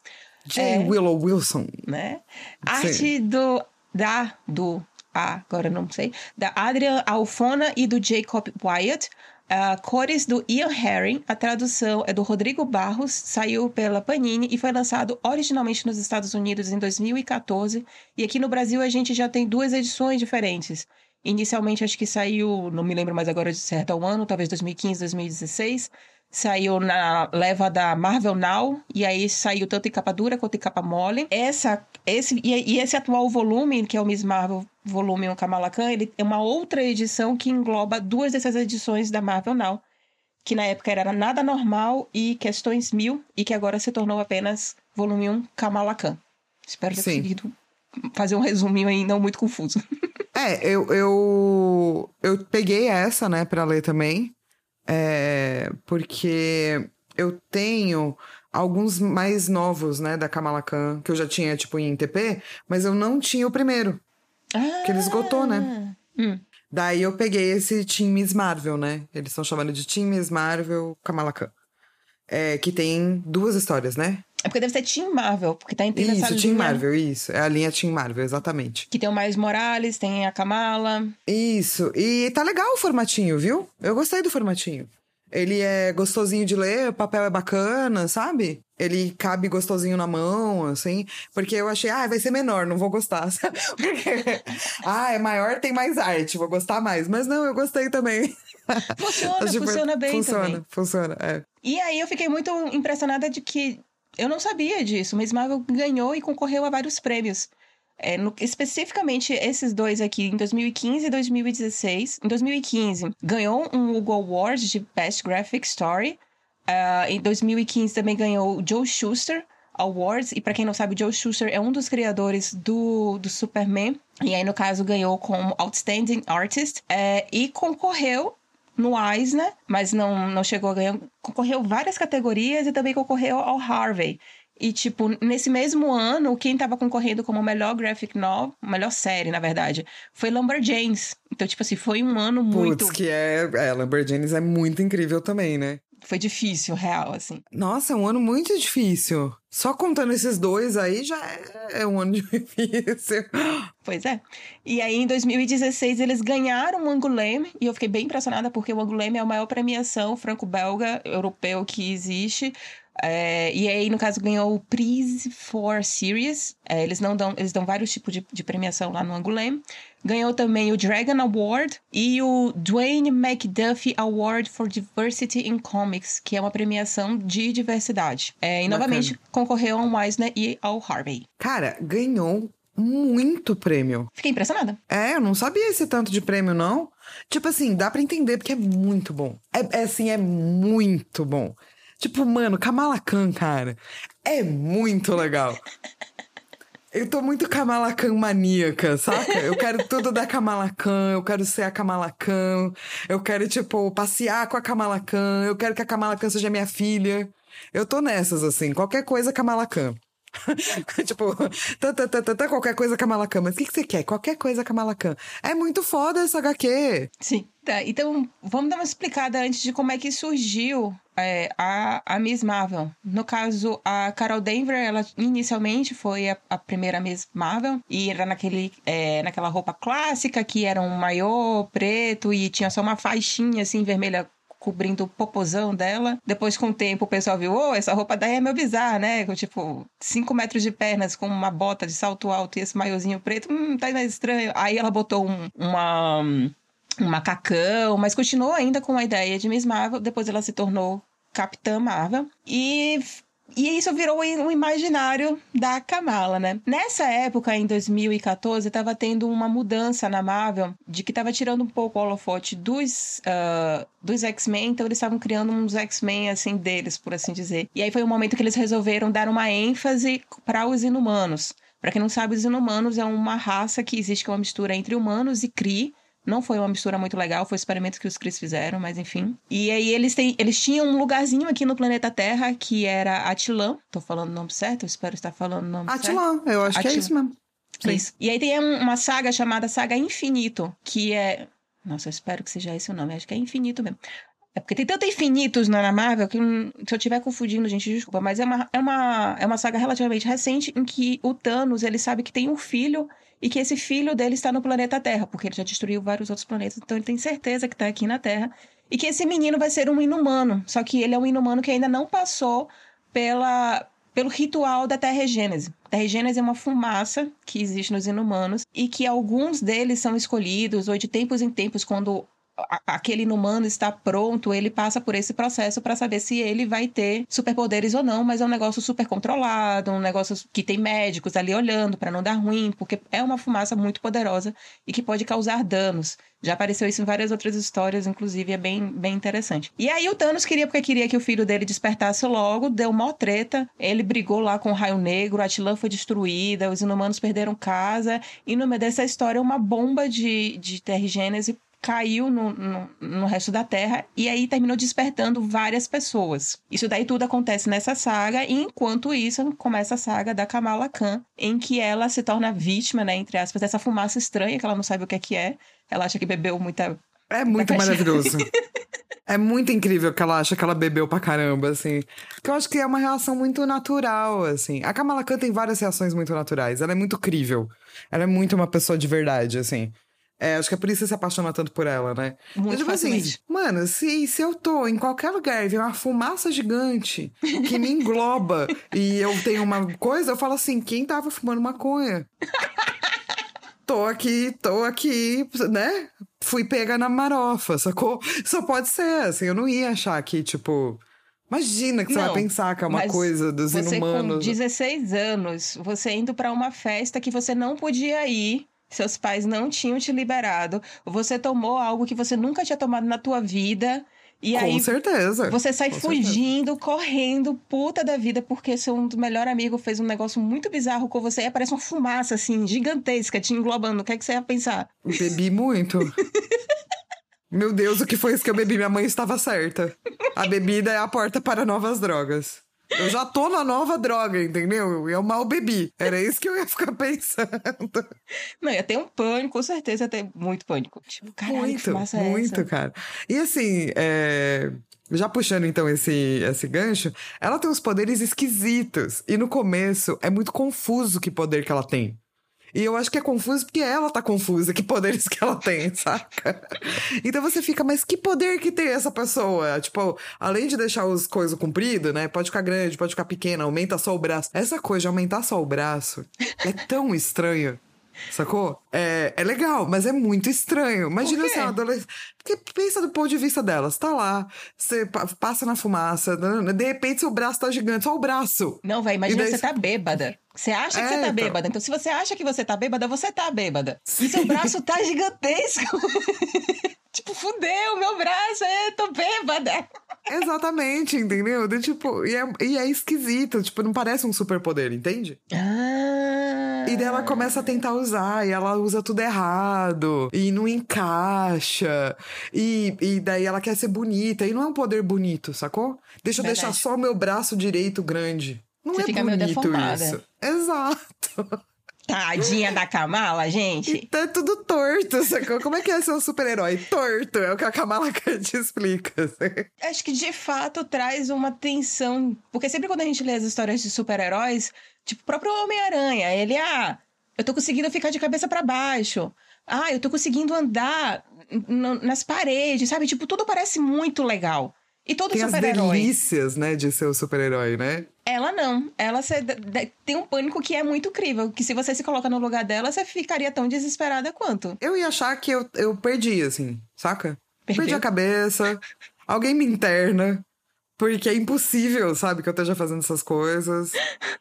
J. É, Willow Wilson. Né? Arte Sim. do, da, do, ah, agora não sei, da Adrian Alfona e do Jacob Wyatt. Uh, cores do Ian Herring, a tradução é do Rodrigo Barros, saiu pela Panini e foi lançado originalmente nos Estados Unidos em 2014. E aqui no Brasil a gente já tem duas edições diferentes. Inicialmente acho que saiu, não me lembro mais agora de certo ao ano, talvez 2015, 2016. Saiu na leva da Marvel Now, e aí saiu tanto em capa dura quanto em capa mole. Essa, esse, e, e esse atual volume, que é o Miss Marvel volume 1 Kamala Khan, ele é uma outra edição que engloba duas dessas edições da Marvel Now, que na época era Nada Normal e Questões Mil, e que agora se tornou apenas volume 1 Kamala Khan. Espero ter Sim. conseguido fazer um resuminho aí não muito confuso. É, eu, eu, eu peguei essa, né, pra ler também. É, porque eu tenho alguns mais novos, né, da Kamala Khan, que eu já tinha, tipo, em TP, mas eu não tinha o primeiro. Ah, que ele esgotou, né? Hum. Daí eu peguei esse Team Miss Marvel, né? Eles estão chamando de Team Miss Marvel Kamala Khan. É, que tem duas histórias, né? É porque deve ser Team Marvel, porque tá inteira isso, essa Team Marvel, isso. É a linha Team Marvel, exatamente. Que tem o Miles Morales, tem a Kamala. Isso. E tá legal o formatinho, viu? Eu gostei do formatinho. Ele é gostosinho de ler, o papel é bacana, sabe? Ele cabe gostosinho na mão, assim. Porque eu achei, ah, vai ser menor, não vou gostar. Sabe? Porque, ah, é maior, tem mais arte, vou gostar mais. Mas não, eu gostei também. Funciona, tipo, funciona bem funciona, também. Funciona, funciona, é. E aí eu fiquei muito impressionada de que eu não sabia disso, mas Marvel ganhou e concorreu a vários prêmios. É, no, especificamente esses dois aqui, em 2015 e 2016. Em 2015, ganhou um Hugo Award de Best Graphic Story. Uh, em 2015 também ganhou o Joe Schuster Awards. E para quem não sabe, o Joe Schuster é um dos criadores do, do Superman. E aí, no caso, ganhou como Outstanding Artist. É, e concorreu no Eisner, mas não, não chegou a ganhar. Concorreu várias categorias e também concorreu ao Harvey. E, tipo, nesse mesmo ano, quem estava concorrendo como melhor graphic novel, melhor série, na verdade, foi Lumberjanes. Então, tipo assim, foi um ano muito. Putz, que é. É, Lumberjanes é muito incrível também, né? Foi difícil, real, assim. Nossa, é um ano muito difícil. Só contando esses dois aí já é, é um ano difícil. Pois é. E aí, em 2016, eles ganharam o Angoulême, e eu fiquei bem impressionada porque o Angoulême é a maior premiação franco-belga europeu que existe. É, e aí, no caso, ganhou o Prize for Series. É, eles não dão, eles dão vários tipos de, de premiação lá no Angoulême. Ganhou também o Dragon Award e o Dwayne McDuffie Award for Diversity in Comics, que é uma premiação de diversidade. É, e novamente concorreu ao Eisner e ao Harvey. Cara, ganhou muito prêmio. Fiquei impressionada. É, eu não sabia esse tanto de prêmio, não. Tipo assim, dá pra entender porque é muito bom. É, é assim, é muito bom. Tipo, mano, Kamala Khan, cara, é muito legal. Eu tô muito Kamala Khan maníaca, saca? Eu quero tudo da Kamala Khan, eu quero ser a Kamala Khan, eu quero, tipo, passear com a Kamala Khan, eu quero que a Kamala Khan seja minha filha. Eu tô nessas, assim, qualquer coisa Kamala Khan. tipo, tá, tá, tá, qualquer coisa Kamala Khan. Mas o que, que você quer? Qualquer coisa Kamala Khan. É muito foda essa HQ. Sim. Tá, então vamos dar uma explicada antes de como é que surgiu é, a, a Miss Marvel. No caso, a Carol Denver, ela inicialmente foi a, a primeira Miss Marvel e era naquele, é, naquela roupa clássica que era um maiô preto e tinha só uma faixinha assim vermelha cobrindo o popozão dela. Depois, com o tempo, o pessoal viu, oh, essa roupa daí é meio bizarra, né? Tipo, 5 metros de pernas com uma bota de salto alto e esse maiozinho preto, hum, tá mais estranho. Aí ela botou um, uma um macacão, mas continuou ainda com a ideia de Miss Marvel. Depois ela se tornou Capitã Marvel. E e isso virou um imaginário da Kamala, né? Nessa época, em 2014, estava tendo uma mudança na Marvel de que estava tirando um pouco o holofote dos, uh, dos X-Men, então eles estavam criando uns X-Men, assim, deles, por assim dizer. E aí foi um momento que eles resolveram dar uma ênfase para os inumanos. Para quem não sabe, os inumanos é uma raça que existe que é uma mistura entre humanos e Kree, não foi uma mistura muito legal, foi experimentos que os Cris fizeram, mas enfim. E aí eles, têm, eles tinham um lugarzinho aqui no planeta Terra que era Atilã. Tô falando o nome certo? Eu espero estar falando o nome Atilã, certo. eu acho Atilã. que é isso mesmo. Sim. Isso. E aí tem uma saga chamada Saga Infinito, que é. Nossa, eu espero que seja esse o nome. Acho que é Infinito mesmo. É porque tem tanto infinitos na Marvel que hum, se eu estiver confundindo, gente, desculpa. Mas é uma, é, uma, é uma saga relativamente recente em que o Thanos, ele sabe que tem um filho e que esse filho dele está no planeta Terra, porque ele já destruiu vários outros planetas, então ele tem certeza que está aqui na Terra. E que esse menino vai ser um inumano, só que ele é um inumano que ainda não passou pela, pelo ritual da Terra-Gênese. Terra-Gênese é uma fumaça que existe nos inumanos e que alguns deles são escolhidos, ou de tempos em tempos, quando aquele inumano está pronto, ele passa por esse processo para saber se ele vai ter superpoderes ou não, mas é um negócio super controlado, um negócio que tem médicos ali olhando para não dar ruim, porque é uma fumaça muito poderosa e que pode causar danos. Já apareceu isso em várias outras histórias, inclusive é bem, bem interessante. E aí o Thanos queria, porque queria que o filho dele despertasse logo, deu mó treta, ele brigou lá com o Raio Negro, a Atilã foi destruída, os inumanos perderam casa, e no meio dessa história uma bomba de, de Terrigênese caiu no, no, no, resto da Terra e aí terminou despertando várias pessoas. Isso daí tudo acontece nessa saga e enquanto isso começa a saga da Kamala Khan, em que ela se torna vítima, né, entre aspas, dessa fumaça estranha que ela não sabe o que é que é. Ela acha que bebeu muita É muito maravilhoso. É muito incrível que ela acha que ela bebeu pra caramba, assim. Que eu acho que é uma relação muito natural, assim. A Kamala Khan tem várias reações muito naturais. Ela é muito crível. Ela é muito uma pessoa de verdade, assim. É, acho que é por isso que você se apaixona tanto por ela, né? Muito tipo assim, mano, se, se eu tô em qualquer lugar e vem uma fumaça gigante que me engloba e eu tenho uma coisa, eu falo assim, quem tava fumando maconha? tô aqui, tô aqui, né? Fui pega na marofa, sacou? Só pode ser, assim, eu não ia achar que, tipo... Imagina que você não, vai pensar que é uma coisa dos você inumanos. com 16 anos, você indo para uma festa que você não podia ir seus pais não tinham te liberado, você tomou algo que você nunca tinha tomado na tua vida. E com aí, certeza. Você sai com fugindo, certeza. correndo, puta da vida, porque seu melhor amigo fez um negócio muito bizarro com você e aparece uma fumaça, assim, gigantesca, te englobando. O que é que você ia pensar? Bebi muito. Meu Deus, o que foi isso que eu bebi? Minha mãe estava certa. A bebida é a porta para novas drogas. Eu já tô na nova droga, entendeu? Eu mal bebi. Era isso que eu ia ficar pensando. Não, ia ter um pânico, com certeza ia ter muito pânico. Tipo, caralho, muito, que fumaça é muito, essa? cara. E assim, é, já puxando então esse, esse gancho, ela tem uns poderes esquisitos. E no começo é muito confuso que poder que ela tem. E eu acho que é confuso porque ela tá confusa que poderes que ela tem, saca? Então você fica, mas que poder que tem essa pessoa? Tipo, além de deixar os coisas compridas, né? Pode ficar grande, pode ficar pequena, aumenta só o braço. Essa coisa de aumentar só o braço é tão estranho. Sacou? É, é legal, mas é muito estranho. Imagina é uma adolescente. Porque pensa do ponto de vista dela. Você tá lá, você pa- passa na fumaça, de repente seu braço tá gigante, só o braço. Não, vai, imagina daí você tá bêbada. Você acha que É, você tá então. bêbada. Então, se você acha que você tá bêbada, você tá bêbada. E seu braço tá gigantesco. tipo, fudeu, meu braço, é, tô bêbada. Exatamente, entendeu? Do, tipo, e é, e é esquisito, tipo, não parece um superpoder, entende? Ah. E daí ela começa a tentar usar, e ela usa tudo errado, e não encaixa, e, e daí ela quer ser bonita, e não é um poder bonito, sacou? Deixa eu Verdade. deixar só o meu braço direito grande. Não Você é bonito isso. Exato. Tadinha da Kamala, E gente. tá tudo torto, sacou? Como é que é ser um super-herói? Torto, é o que a Kamala te explica. assim. Acho que de fato traz uma tensão. Porque sempre quando a gente lê as histórias de super-heróis, tipo o próprio Homem-Aranha, ele, ah, eu tô conseguindo ficar de cabeça pra baixo. Ah, eu tô conseguindo andar nas paredes, sabe? Tipo, tudo parece muito legal. E todo Tem as super-herói. delícias, né, de ser o super-herói, né? Ela não. Ela se- tem um pânico que é muito incrível. Que se você se coloca no lugar dela, você ficaria tão desesperada quanto. Eu ia achar que eu, eu perdi, assim, saca? Perdeu? Perdi a cabeça, alguém me interna, porque é impossível, sabe, que eu esteja fazendo essas coisas.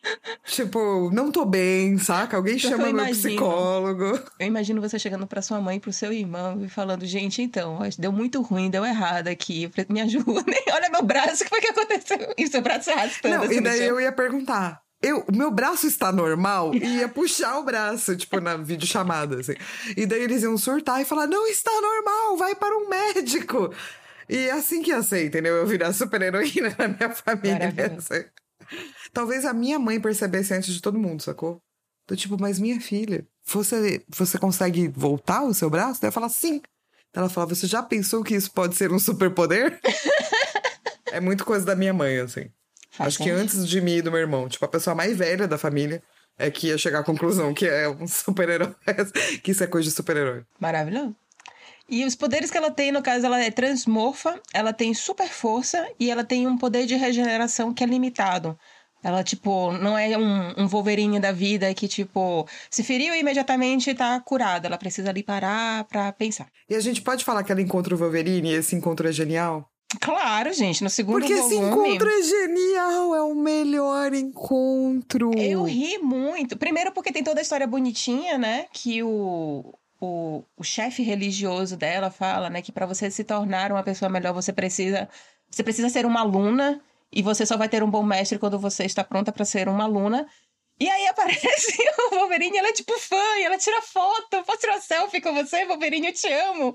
tipo, não tô bem, saca? Alguém chama eu meu psicólogo. Eu imagino você chegando pra sua mãe, pro seu irmão e falando: gente, então, deu muito ruim, deu errado aqui. Eu falei, Me ajuda. Olha meu braço, o que foi que aconteceu? E seu braço se arrastando. Não, assim e daí eu ia perguntar. Eu, o meu braço está normal? E ia puxar o braço, tipo, na videochamada, assim. E daí eles iam surtar e falar: não está normal, vai para um médico. E é assim que ia ser, entendeu? Eu virar super-heroína na minha família. Assim. Talvez a minha mãe percebesse antes de todo mundo, sacou? Do tipo, mas minha filha, você, você consegue voltar o seu braço? Daí eu falar, sim. Ela fala, você já pensou que isso pode ser um superpoder? é muito coisa da minha mãe, assim. Faz Acho que antes de mim e do meu irmão, tipo, a pessoa mais velha da família é que ia chegar à conclusão que é um super-herói, que isso é coisa de super-herói. Maravilhoso. E os poderes que ela tem, no caso, ela é transmorfa, ela tem super força e ela tem um poder de regeneração que é limitado. Ela, tipo, não é um, um Wolverine da vida que, tipo, se feriu e imediatamente tá curada. Ela precisa ali parar pra pensar. E a gente pode falar que ela encontra o Wolverine e esse encontro é genial? Claro, gente, no segundo Porque esse volume... encontro é genial, é o melhor encontro. Eu ri muito. Primeiro porque tem toda a história bonitinha, né? Que o, o, o chefe religioso dela fala, né? Que para você se tornar uma pessoa melhor, você precisa, você precisa ser uma aluna. E você só vai ter um bom mestre quando você está pronta para ser uma aluna. E aí aparece o Wolverine, ela é tipo fã, ela tira foto. Posso tirar selfie com você, Wolverine? Eu te amo.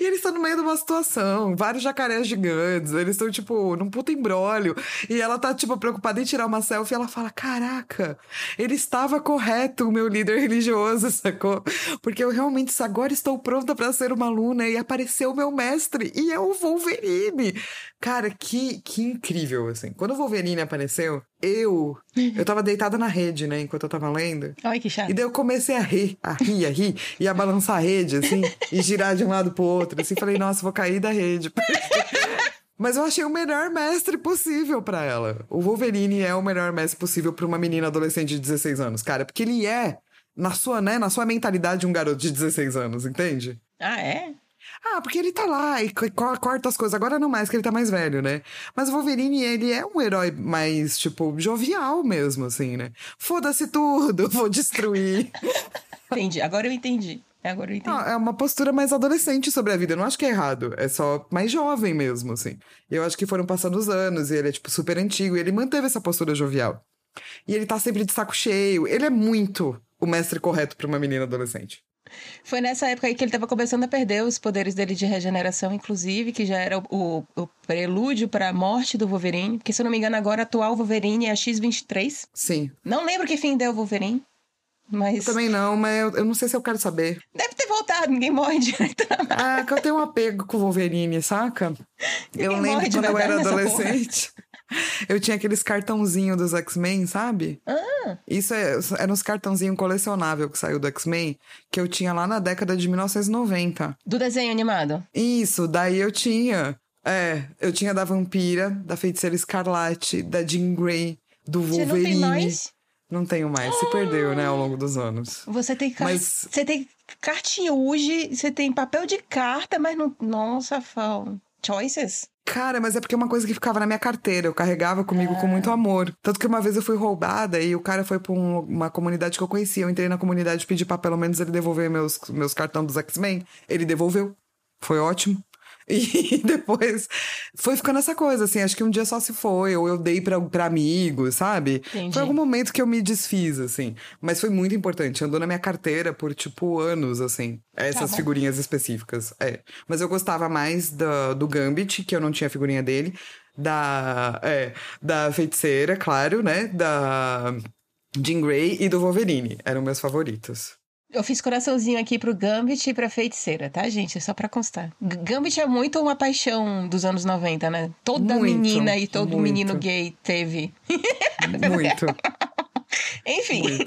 E eles estão no meio de uma situação, vários jacarés gigantes, eles estão, tipo, num puto embrólio. E ela tá, tipo, preocupada em tirar uma selfie ela fala: Caraca, ele estava correto, o meu líder religioso, sacou? Porque eu realmente agora estou pronta pra ser uma aluna e apareceu o meu mestre, e é o Wolverine. Cara, que, que incrível, assim. Quando o Wolverine apareceu, eu. Eu tava deitada na rede, né, enquanto eu tava lendo. Ai, que chato. E daí eu comecei a rir, a rir, a rir, e a balançar a rede, assim, e girar de um lado pro outro, assim, falei, nossa, vou cair da rede. Mas eu achei o melhor mestre possível pra ela. O Wolverine é o melhor mestre possível pra uma menina adolescente de 16 anos, cara, porque ele é, na sua, né, na sua mentalidade, um garoto de 16 anos, entende? Ah, é? Ah, porque ele tá lá e co- co- corta as coisas. Agora não mais, que ele tá mais velho, né? Mas o Wolverine, ele é um herói mais, tipo, jovial mesmo, assim, né? Foda-se tudo, vou destruir. Entendi. Agora eu entendi. Agora eu entendi. Não, é uma postura mais adolescente sobre a vida. Eu não acho que é errado. É só mais jovem mesmo, assim. Eu acho que foram passando os anos e ele é, tipo, super antigo. E ele manteve essa postura jovial. E ele tá sempre de saco cheio. Ele é muito o mestre correto pra uma menina adolescente. Foi nessa época aí que ele estava começando a perder os poderes dele de regeneração, inclusive, que já era o, o prelúdio para a morte do Wolverine. Porque, se eu não me engano, agora a atual Wolverine é a X-23. Sim. Não lembro que fim deu o Wolverine. Mas... Eu também não, mas eu, eu, não sei se eu quero saber. Deve ter voltado, ninguém morre direito. Ah, que eu tenho um apego com o Wolverine, saca? Ninguém eu lembro quando eu era adolescente. Eu tinha aqueles cartãozinhos dos X-Men, sabe? Ah. Isso é, era uns cartãozinhos colecionável que saiu do X-Men, que eu tinha lá na década de 1990. Do desenho animado? Isso, daí eu tinha. É, eu tinha da Vampira, da Feiticeira Escarlate, da Jean Grey, do Wolverine. Você não tem mais? Não tenho mais, se perdeu, né, ao longo dos anos. Você tem, car... mas... você tem cartinha hoje, você tem papel de carta, mas não. Nossa, Fal. Choices? Cara, mas é porque é uma coisa que ficava na minha carteira, eu carregava comigo com muito amor. Tanto que uma vez eu fui roubada e o cara foi pra um, uma comunidade que eu conhecia. Eu entrei na comunidade e pedi pra pelo menos ele devolver meus, meus cartões dos X-Men. Ele devolveu. Foi ótimo. E depois foi ficando essa coisa, assim, acho que um dia só se foi, ou eu dei pra, pra amigos, sabe? Entendi. Foi algum momento que eu me desfiz, assim. Mas foi muito importante, andou na minha carteira por, tipo, anos, assim. Essas tá figurinhas específicas. É. Mas eu gostava mais do, do Gambit, que eu não tinha figurinha dele. Da. É, da feiticeira, claro, né? Da. Jean Grey e do Wolverine. Eram meus favoritos. Eu fiz coraçãozinho aqui pro Gambit e pra feiticeira, tá, gente? É só pra constar. Gambit é muito uma paixão dos anos 90, né? Toda muito, menina e todo muito. menino gay teve. Muito. Enfim. Muito.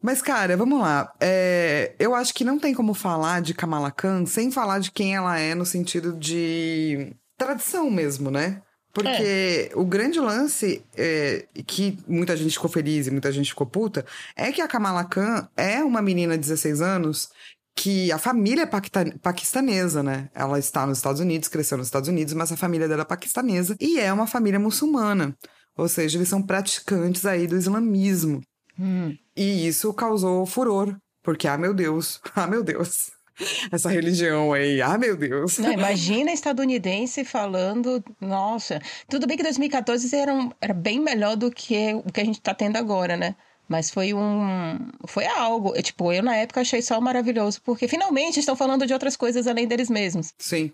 Mas, cara, vamos lá. É, eu acho que não tem como falar de Kamala Khan sem falar de quem ela é no sentido de tradição mesmo, né? Porque é. o grande lance, é, que muita gente ficou feliz e muita gente ficou puta, é que a Kamala Khan é uma menina de 16 anos que a família é paquistanesa, né? Ela está nos Estados Unidos, cresceu nos Estados Unidos, mas a família dela é paquistanesa e é uma família muçulmana. Ou seja, eles são praticantes aí do islamismo. Hum. E isso causou furor, porque, ah, meu Deus, ah, meu Deus essa religião aí. Ah, meu Deus. Não, imagina estadunidense falando, nossa, tudo bem que 2014 era, um, era bem melhor do que o que a gente tá tendo agora, né? Mas foi um. Foi algo. Eu, tipo, eu na época achei só maravilhoso, porque finalmente estão falando de outras coisas além deles mesmos. Sim.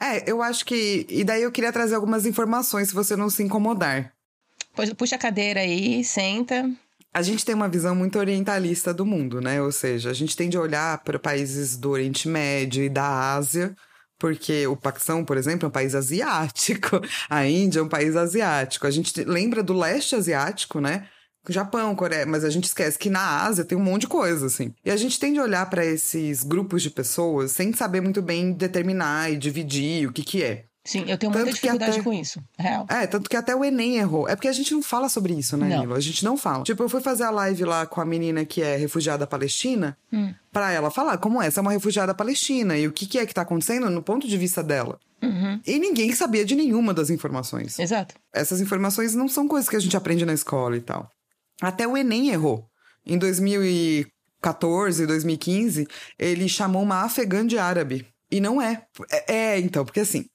É, eu acho que. E daí eu queria trazer algumas informações, se você não se incomodar. Puxa a cadeira aí, senta a gente tem uma visão muito orientalista do mundo, né? Ou seja, a gente tende a olhar para países do Oriente Médio e da Ásia, porque o Paquistão, por exemplo, é um país asiático, a Índia é um país asiático. A gente lembra do leste asiático, né? Japão, Coreia, mas a gente esquece que na Ásia tem um monte de coisa, assim. E a gente tende a olhar para esses grupos de pessoas sem saber muito bem determinar e dividir o que que é. Sim, eu tenho muita dificuldade até... com isso. Real. É, tanto que até o Enem errou. É porque a gente não fala sobre isso, né, Nilo? A gente não fala. Tipo, eu fui fazer a live lá com a menina que é refugiada palestina, hum. pra ela falar como essa é uma refugiada palestina e o que, que é que tá acontecendo no ponto de vista dela. Uhum. E ninguém sabia de nenhuma das informações. Exato. Essas informações não são coisas que a gente aprende na escola e tal. Até o Enem errou. Em 2014, 2015, ele chamou uma afegã de árabe. E não é. É, é então, porque assim,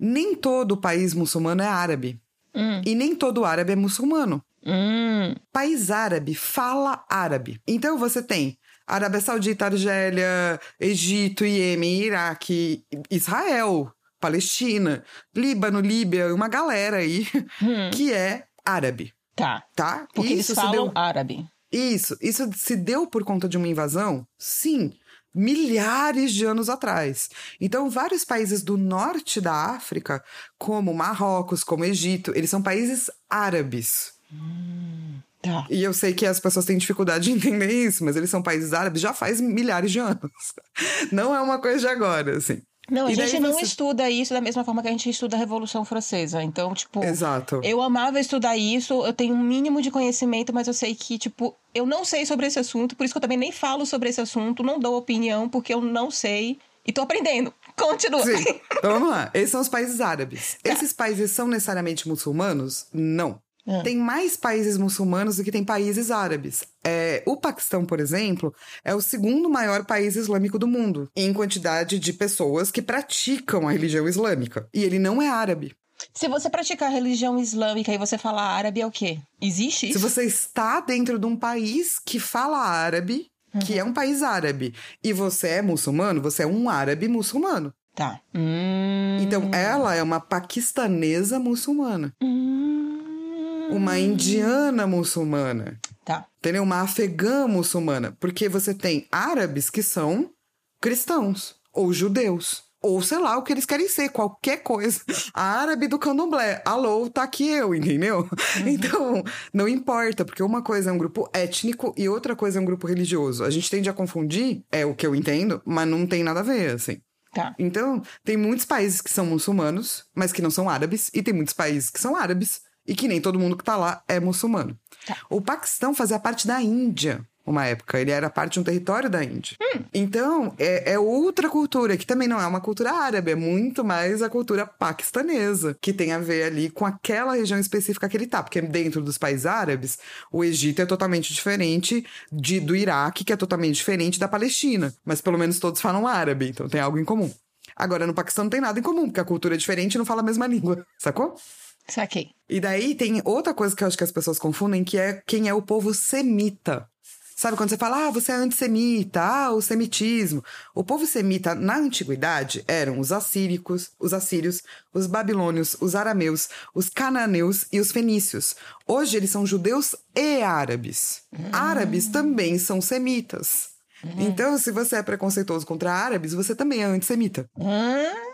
nem todo país muçulmano é árabe. Hum. E nem todo árabe é muçulmano. Hum. País árabe fala árabe. Então você tem Arábia Saudita, Argélia, Egito, Iêmen, Iraque, Israel, Palestina, Líbano, Líbia, uma galera aí hum. que é árabe. Tá. Tá? Porque isso eles falam deu... árabe. Isso. Isso se deu por conta de uma invasão? Sim milhares de anos atrás. Então, vários países do norte da África, como Marrocos, como Egito, eles são países árabes. Hum, tá. E eu sei que as pessoas têm dificuldade de entender isso, mas eles são países árabes já faz milhares de anos. Não é uma coisa de agora, assim. Não, a e gente não você... estuda isso da mesma forma que a gente estuda a Revolução Francesa. Então, tipo. Exato. Eu amava estudar isso, eu tenho um mínimo de conhecimento, mas eu sei que, tipo, eu não sei sobre esse assunto, por isso que eu também nem falo sobre esse assunto, não dou opinião, porque eu não sei e tô aprendendo. Continua. Sim. Então vamos lá. Esses são os países árabes. Tá. Esses países são necessariamente muçulmanos? Não. É. Tem mais países muçulmanos do que tem países árabes. É, o Paquistão, por exemplo, é o segundo maior país islâmico do mundo, em quantidade de pessoas que praticam a religião islâmica. E ele não é árabe. Se você praticar religião islâmica e você falar árabe, é o quê? Existe isso? Se você está dentro de um país que fala árabe, que é um país árabe, e você é muçulmano, você é um árabe muçulmano. Tá. Hum... Então, ela é uma paquistanesa muçulmana. Hum... Uma indiana muçulmana. Tá. Entendeu? Uma afegã muçulmana. Porque você tem árabes que são cristãos ou judeus. Ou sei lá o que eles querem ser, qualquer coisa. A árabe do candomblé. Alô, tá aqui eu, entendeu? Uhum. Então, não importa, porque uma coisa é um grupo étnico e outra coisa é um grupo religioso. A gente tende a confundir, é o que eu entendo, mas não tem nada a ver, assim. Tá. Então, tem muitos países que são muçulmanos, mas que não são árabes, e tem muitos países que são árabes e que nem todo mundo que tá lá é muçulmano. Tá. O Paquistão fazia parte da Índia uma época, ele era parte de um território da Índia. Então, é, é outra cultura, que também não é uma cultura árabe, é muito mais a cultura paquistanesa, que tem a ver ali com aquela região específica que ele tá, porque dentro dos países árabes, o Egito é totalmente diferente de, do Iraque, que é totalmente diferente da Palestina, mas pelo menos todos falam árabe, então tem algo em comum. Agora, no Paquistão não tem nada em comum, porque a cultura é diferente e não fala a mesma língua, sacou? Saquei. E daí tem outra coisa que eu acho que as pessoas confundem, que é quem é o povo semita. Sabe quando você fala, ah, você é antissemita, ah, o semitismo. O povo semita na antiguidade eram os assíricos, os assírios, os babilônios, os arameus, os cananeus e os fenícios. Hoje eles são judeus e árabes. Árabes também são semitas. Então, se você é preconceituoso contra árabes, você também é antissemita. Hum.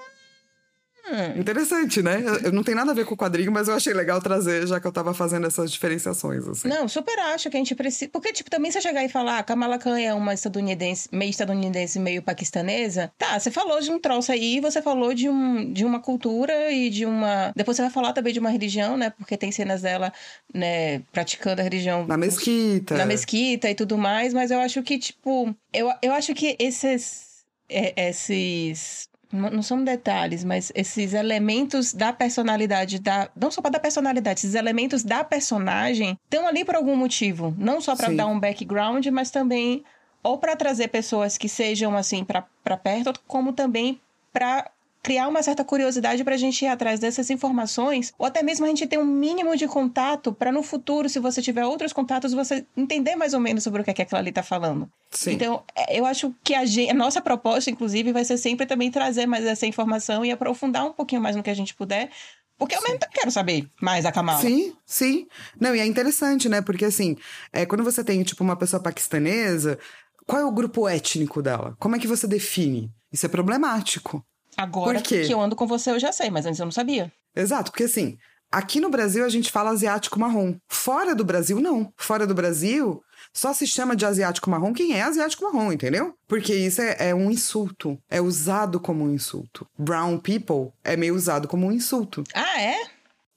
Interessante, né? Eu- Eu não tem nada a ver com o quadrinho, mas eu achei legal trazer, já que eu tava fazendo essas diferenciações, assim. Não, super acho que a gente precisa. Porque, tipo, também você chegar e falar, ah, Kamala Khan é uma estadunidense, meio estadunidense, meio paquistanesa. Tá, você falou de um troço aí, você falou de, um, de uma cultura e de uma. Depois você vai falar também de uma religião, né? Porque tem cenas dela, né, praticando a religião. Na mesquita. na mesquita e tudo mais, mas eu acho que, tipo, eu, eu acho que esses. é, esses. Não são detalhes, mas esses elementos da personalidade da. Não só da personalidade, esses elementos da personagem estão ali por algum motivo. Não só pra Sim. dar um background, mas também. Ou pra trazer pessoas que sejam, assim, pra perto, como também pra criar uma certa curiosidade pra gente ir atrás dessas informações, ou até mesmo a gente ter um mínimo de contato pra no futuro, se você tiver outros contatos, você entender mais ou menos sobre o que é que aquilo ali tá falando. Sim. Então, é, eu acho que a, gen- a nossa proposta, inclusive, vai ser sempre também trazer mais essa informação e aprofundar um pouquinho mais no que a gente puder, porque eu mesmo quero saber mais da Kamala. Sim, sim. Não, e é interessante, né? Porque assim, é, quando você tem, tipo, uma pessoa paquistanesa, qual é o grupo étnico dela? Como é que você define? Isso é problemático. Agora que eu ando com você, eu já sei, mas antes eu não sabia. Exato, porque assim, aqui no Brasil a gente fala asiático marrom. Fora do Brasil, não. Fora do Brasil, só se chama de asiático marrom quem é asiático marrom, entendeu? Porque isso é, é um insulto. É usado como um insulto. Brown people é meio usado como um insulto. Ah, é?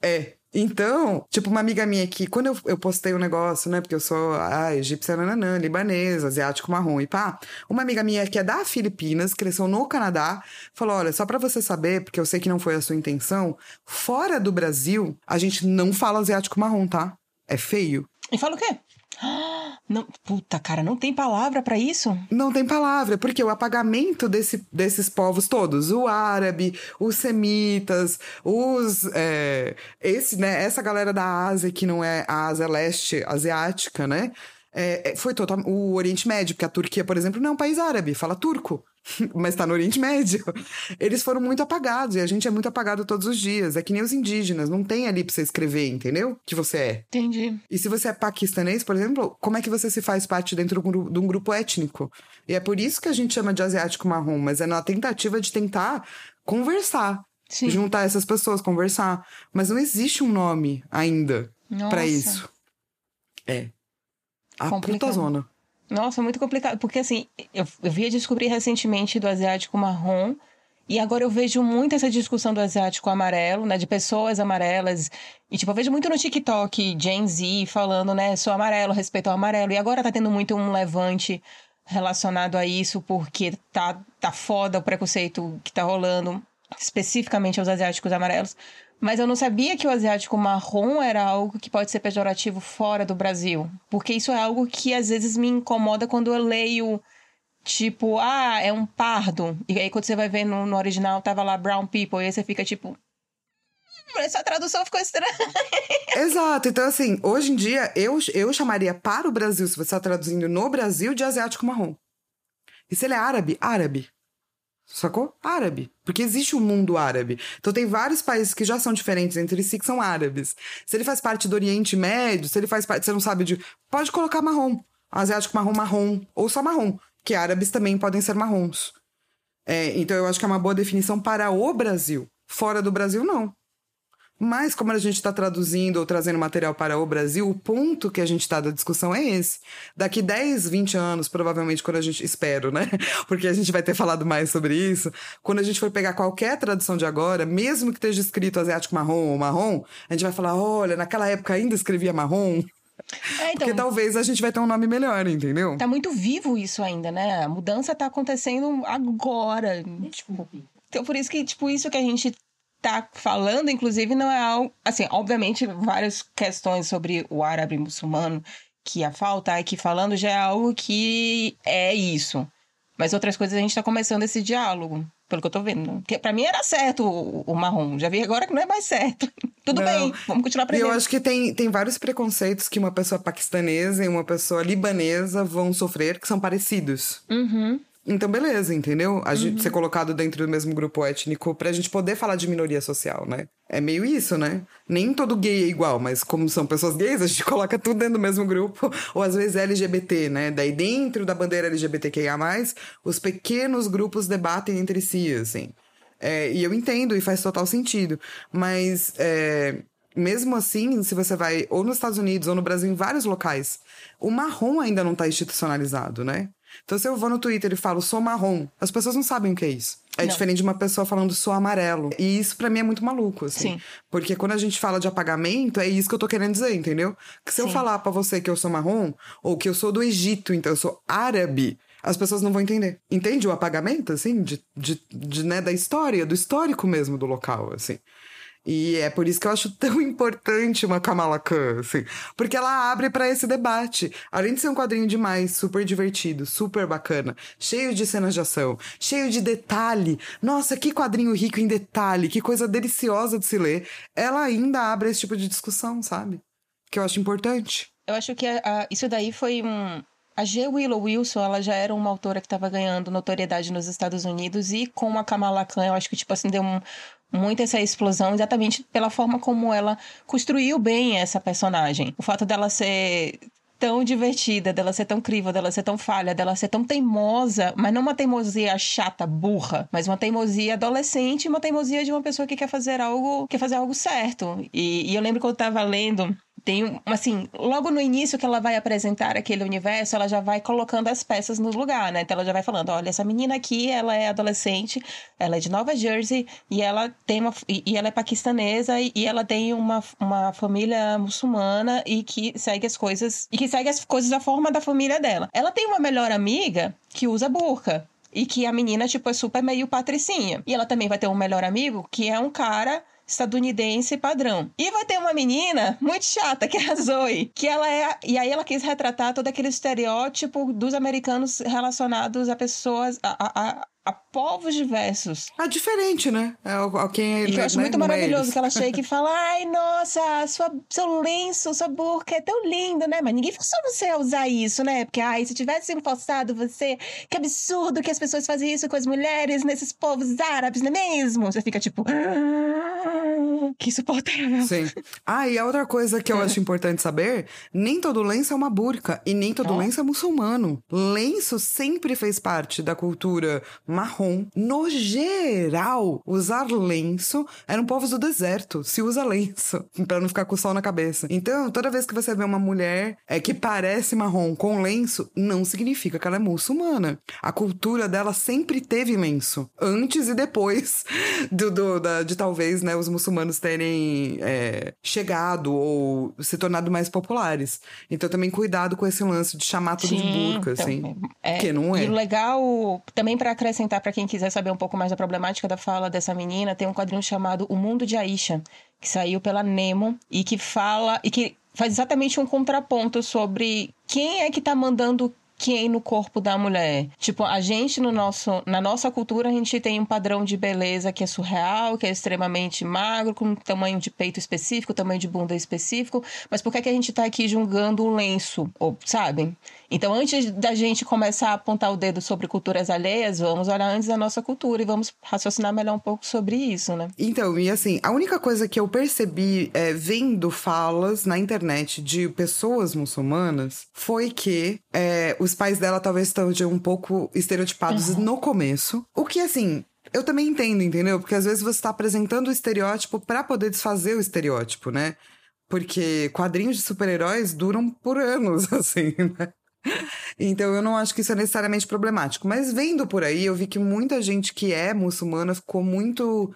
É. Então, tipo, uma amiga minha aqui, quando eu, eu postei um negócio, né? Porque eu sou ah, egípcia nananã, libanesa, asiático marrom e pá. Uma amiga minha que é da Filipinas, cresceu no Canadá, falou: olha, só pra você saber, porque eu sei que não foi a sua intenção, fora do Brasil, a gente não fala asiático marrom, tá? É feio. E fala o quê? Não, puta, cara, não tem palavra pra isso? Não tem palavra, porque o apagamento desse, desses povos todos, o árabe, os semitas, os. é, esse, né, essa galera da Ásia, que não é a Ásia leste asiática, né? É, é, foi total, o Oriente Médio, porque a Turquia, por exemplo, não é um país árabe, fala turco, mas tá no Oriente Médio. Eles foram muito apagados e a gente é muito apagado todos os dias. É que nem os indígenas, não tem ali pra você escrever, entendeu? Que você é. Entendi. E se você é paquistanês, por exemplo, como é que você se faz parte dentro de um grupo étnico? E é por isso que a gente chama de asiático marrom, mas é na tentativa de tentar conversar. Sim. Juntar essas pessoas, conversar. Mas não existe um nome ainda pra isso. É. A Complicado. puta zona. Nossa, muito complicado. Porque assim, eu, eu via descobrir recentemente do asiático marrom. E agora eu vejo muito essa discussão do asiático amarelo, né? De pessoas amarelas. E, tipo, eu vejo muito no TikTok Gen Z falando, né? Sou amarelo, respeito ao amarelo. E agora tá tendo muito um levante relacionado a isso, porque tá, tá foda o preconceito que tá rolando, especificamente aos asiáticos amarelos. Mas eu não sabia que o asiático marrom era algo que pode ser pejorativo fora do Brasil. Porque isso é algo que às vezes me incomoda quando eu leio, tipo, ah, é um pardo. E aí quando você vai ver no, no original, tava lá brown people, e aí você fica tipo. essa tradução ficou estranha. Exato. Então, assim, hoje em dia, eu, eu chamaria para o Brasil, se você está traduzindo no Brasil, de asiático marrom. E se ele é árabe, árabe. Sacou? Árabe. Porque existe o um mundo árabe. Então tem vários países que já são diferentes entre si, que são árabes. Se ele faz parte do Oriente Médio, se ele faz parte. Você não sabe de. Pode colocar marrom. Asiático marrom, marrom. Ou só marrom. Que árabes também podem ser marrons. É, então eu acho que é uma boa definição para o Brasil. Fora do Brasil, não. Mas, como a gente está traduzindo ou trazendo material para o Brasil, o ponto que a gente está da discussão é esse. Daqui 10, 20 anos, provavelmente, quando a gente. Espero, né? Porque a gente vai ter falado mais sobre isso. Quando a gente for pegar qualquer tradução de agora, mesmo que esteja escrito asiático marrom ou marrom, a gente vai falar: olha, naquela época ainda escrevia marrom. É, então, Porque talvez a gente vai ter um nome melhor, entendeu? Tá muito vivo isso ainda, né? A mudança tá acontecendo agora. Tipo, então, por isso que, tipo, isso que a gente tá falando, inclusive, não é algo. Assim, obviamente, várias questões sobre o árabe muçulmano que a falta aqui falando já é algo que é isso. Mas outras coisas a gente tá começando esse diálogo, pelo que eu tô vendo. Porque pra mim era certo o, o marrom. Já vi agora que não é mais certo. Tudo não. bem, vamos continuar aprendendo. Eu acho que tem, tem vários preconceitos que uma pessoa paquistanesa e uma pessoa libanesa vão sofrer que são parecidos. Uhum. Então, beleza, entendeu? A gente uhum. ser colocado dentro do mesmo grupo étnico pra gente poder falar de minoria social, né? É meio isso, né? Nem todo gay é igual, mas como são pessoas gays, a gente coloca tudo dentro do mesmo grupo. Ou às vezes LGBT, né? Daí dentro da bandeira LGBTQIA, os pequenos grupos debatem entre si, assim. É, e eu entendo e faz total sentido. Mas. É, mesmo assim, se você vai ou nos Estados Unidos ou no Brasil, em vários locais, o marrom ainda não está institucionalizado, né? Então, se eu vou no Twitter e falo sou marrom, as pessoas não sabem o que é isso. É não. diferente de uma pessoa falando sou amarelo. E isso para mim é muito maluco, assim. Sim. Porque quando a gente fala de apagamento, é isso que eu tô querendo dizer, entendeu? Que se Sim. eu falar para você que eu sou marrom, ou que eu sou do Egito, então eu sou árabe, as pessoas não vão entender. Entende o apagamento, assim, de, de, de, né, da história, do histórico mesmo do local, assim. E é por isso que eu acho tão importante uma Kamala Khan, assim, porque ela abre para esse debate. Além de ser um quadrinho demais, super divertido, super bacana, cheio de cenas de ação, cheio de detalhe. Nossa, que quadrinho rico em detalhe, que coisa deliciosa de se ler. Ela ainda abre esse tipo de discussão, sabe? Que eu acho importante. Eu acho que a, a, isso daí foi um, a G. Willow Wilson, ela já era uma autora que estava ganhando notoriedade nos Estados Unidos e com a Kamala Khan, eu acho que, tipo assim, deu um, muito essa explosão exatamente pela forma como ela construiu bem essa personagem. O fato dela ser tão divertida, dela ser tão criva, dela ser tão falha, dela ser tão teimosa, mas não uma teimosia chata, burra, mas uma teimosia adolescente, uma teimosia de uma pessoa que quer fazer algo, quer fazer algo certo. E, e eu lembro que eu tava lendo tem assim, logo no início que ela vai apresentar aquele universo, ela já vai colocando as peças no lugar, né? Então ela já vai falando, olha, essa menina aqui, ela é adolescente, ela é de Nova Jersey e ela tem uma e, ela é paquistanesa e, e, ela tem uma, uma família muçulmana e que segue as coisas e que segue as coisas da forma da família dela. Ela tem uma melhor amiga que usa burca. E que a menina, tipo, é super meio patricinha. E ela também vai ter um melhor amigo que é um cara estadunidense padrão. E vai ter uma menina muito chata, que é a Zoe, que ela é. E aí ela quis retratar todo aquele estereótipo dos americanos relacionados a pessoas. a, a, a povos diversos. Ah, diferente, né? É, quem, e que eu acho muito maravilhoso que ela chega e fala: ai, nossa, sua, seu lenço, sua burca é tão lindo, né? Mas ninguém forçou você a usar isso, né? Porque, ai, se tivesse forçado você, que absurdo que as pessoas fazem isso com as mulheres nesses povos árabes, não é mesmo? Você fica tipo. Ah, que insuportável. Sim. Ah, e a outra coisa que eu acho importante saber: nem todo lenço é uma burca e nem todo oh. lenço é muçulmano. Lenço sempre fez parte da cultura marrom. No geral, usar lenço eram povos do deserto. Se usa lenço para não ficar com o sol na cabeça. Então, toda vez que você vê uma mulher é, que parece marrom com lenço, não significa que ela é muçulmana. A cultura dela sempre teve lenço. Antes e depois do, do da, de talvez né, os muçulmanos terem é, chegado ou se tornado mais populares. Então, também cuidado com esse lance de chamar tudo Sim, de burca, então, assim. É, que não é. E o legal, também para acrescentar acrescentar para quem quiser saber um pouco mais da problemática da fala dessa menina, tem um quadrinho chamado O Mundo de Aisha, que saiu pela Nemo e que fala e que faz exatamente um contraponto sobre quem é que está mandando quem no corpo da mulher. Tipo, a gente no nosso, na nossa cultura a gente tem um padrão de beleza que é surreal, que é extremamente magro, com tamanho de peito específico, tamanho de bunda específico, mas por que, que a gente tá aqui julgando o lenço, ou, sabem? Então, antes da gente começar a apontar o dedo sobre culturas alheias, vamos olhar antes da nossa cultura e vamos raciocinar melhor um pouco sobre isso, né? Então, e assim, a única coisa que eu percebi é, vendo falas na internet de pessoas muçulmanas foi que é, os pais dela talvez estejam um pouco estereotipados uhum. no começo. O que, assim, eu também entendo, entendeu? Porque às vezes você está apresentando o estereótipo para poder desfazer o estereótipo, né? Porque quadrinhos de super-heróis duram por anos, assim, né? Então eu não acho que isso é necessariamente problemático. Mas vendo por aí, eu vi que muita gente que é muçulmana ficou muito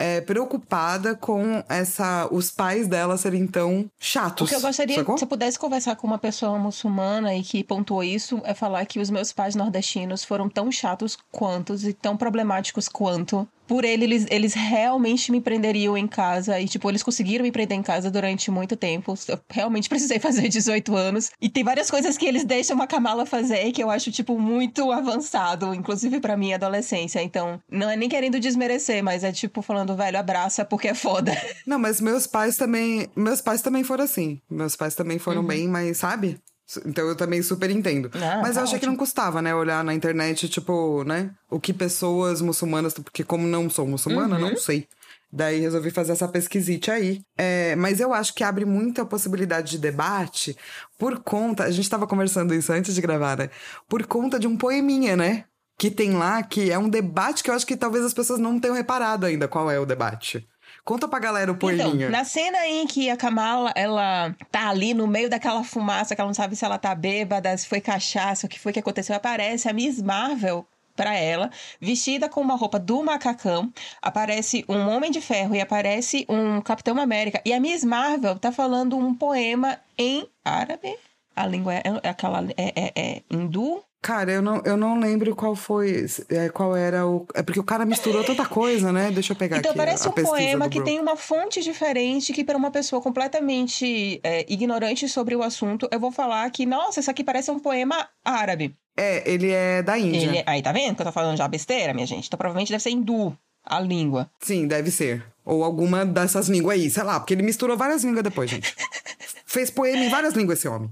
é, preocupada com essa os pais dela serem tão chatos. O que eu gostaria, sacou? se eu pudesse conversar com uma pessoa muçulmana e que pontuou isso, é falar que os meus pais nordestinos foram tão chatos quantos e tão problemáticos quanto por ele, eles, eles realmente me prenderiam em casa. E, tipo, eles conseguiram me prender em casa durante muito tempo. Eu realmente precisei fazer 18 anos. E tem várias coisas que eles deixam uma Kamala fazer que eu acho, tipo, muito avançado, inclusive para minha adolescência. Então, não é nem querendo desmerecer, mas é tipo falando, velho, abraça porque é foda. Não, mas meus pais também. Meus pais também foram assim. Meus pais também foram uhum. bem, mas sabe? Então eu também super entendo. Ah, Mas tá eu achei ótimo. que não custava, né? Olhar na internet, tipo, né? O que pessoas muçulmanas. Porque, como não sou muçulmana, uhum. não sei. Daí resolvi fazer essa pesquisite aí. É, mas eu acho que abre muita possibilidade de debate por conta. A gente estava conversando isso antes de gravar, né? Por conta de um poeminha, né? Que tem lá, que é um debate que eu acho que talvez as pessoas não tenham reparado ainda qual é o debate. Conta pra galera o poeminha. Então, na cena em que a Kamala, ela tá ali no meio daquela fumaça, que ela não sabe se ela tá bêbada, se foi cachaça, o que foi que aconteceu, aparece a Miss Marvel para ela, vestida com uma roupa do macacão, aparece um Homem de Ferro e aparece um Capitão América. E a Miss Marvel tá falando um poema em árabe. A língua é, é aquela é, é, é hindu, Cara, eu não, eu não lembro qual foi, é, qual era o... É porque o cara misturou tanta coisa, né? Deixa eu pegar então, aqui parece a, um poema que tem uma fonte diferente que para uma pessoa completamente é, ignorante sobre o assunto, eu vou falar que, nossa, isso aqui parece um poema árabe. É, ele é da Índia. Ele, é, aí, tá vendo que eu tô falando já besteira, minha gente? Então provavelmente deve ser hindu, a língua. Sim, deve ser. Ou alguma dessas línguas aí, sei lá, porque ele misturou várias línguas depois, gente. Fez poema em várias línguas esse homem.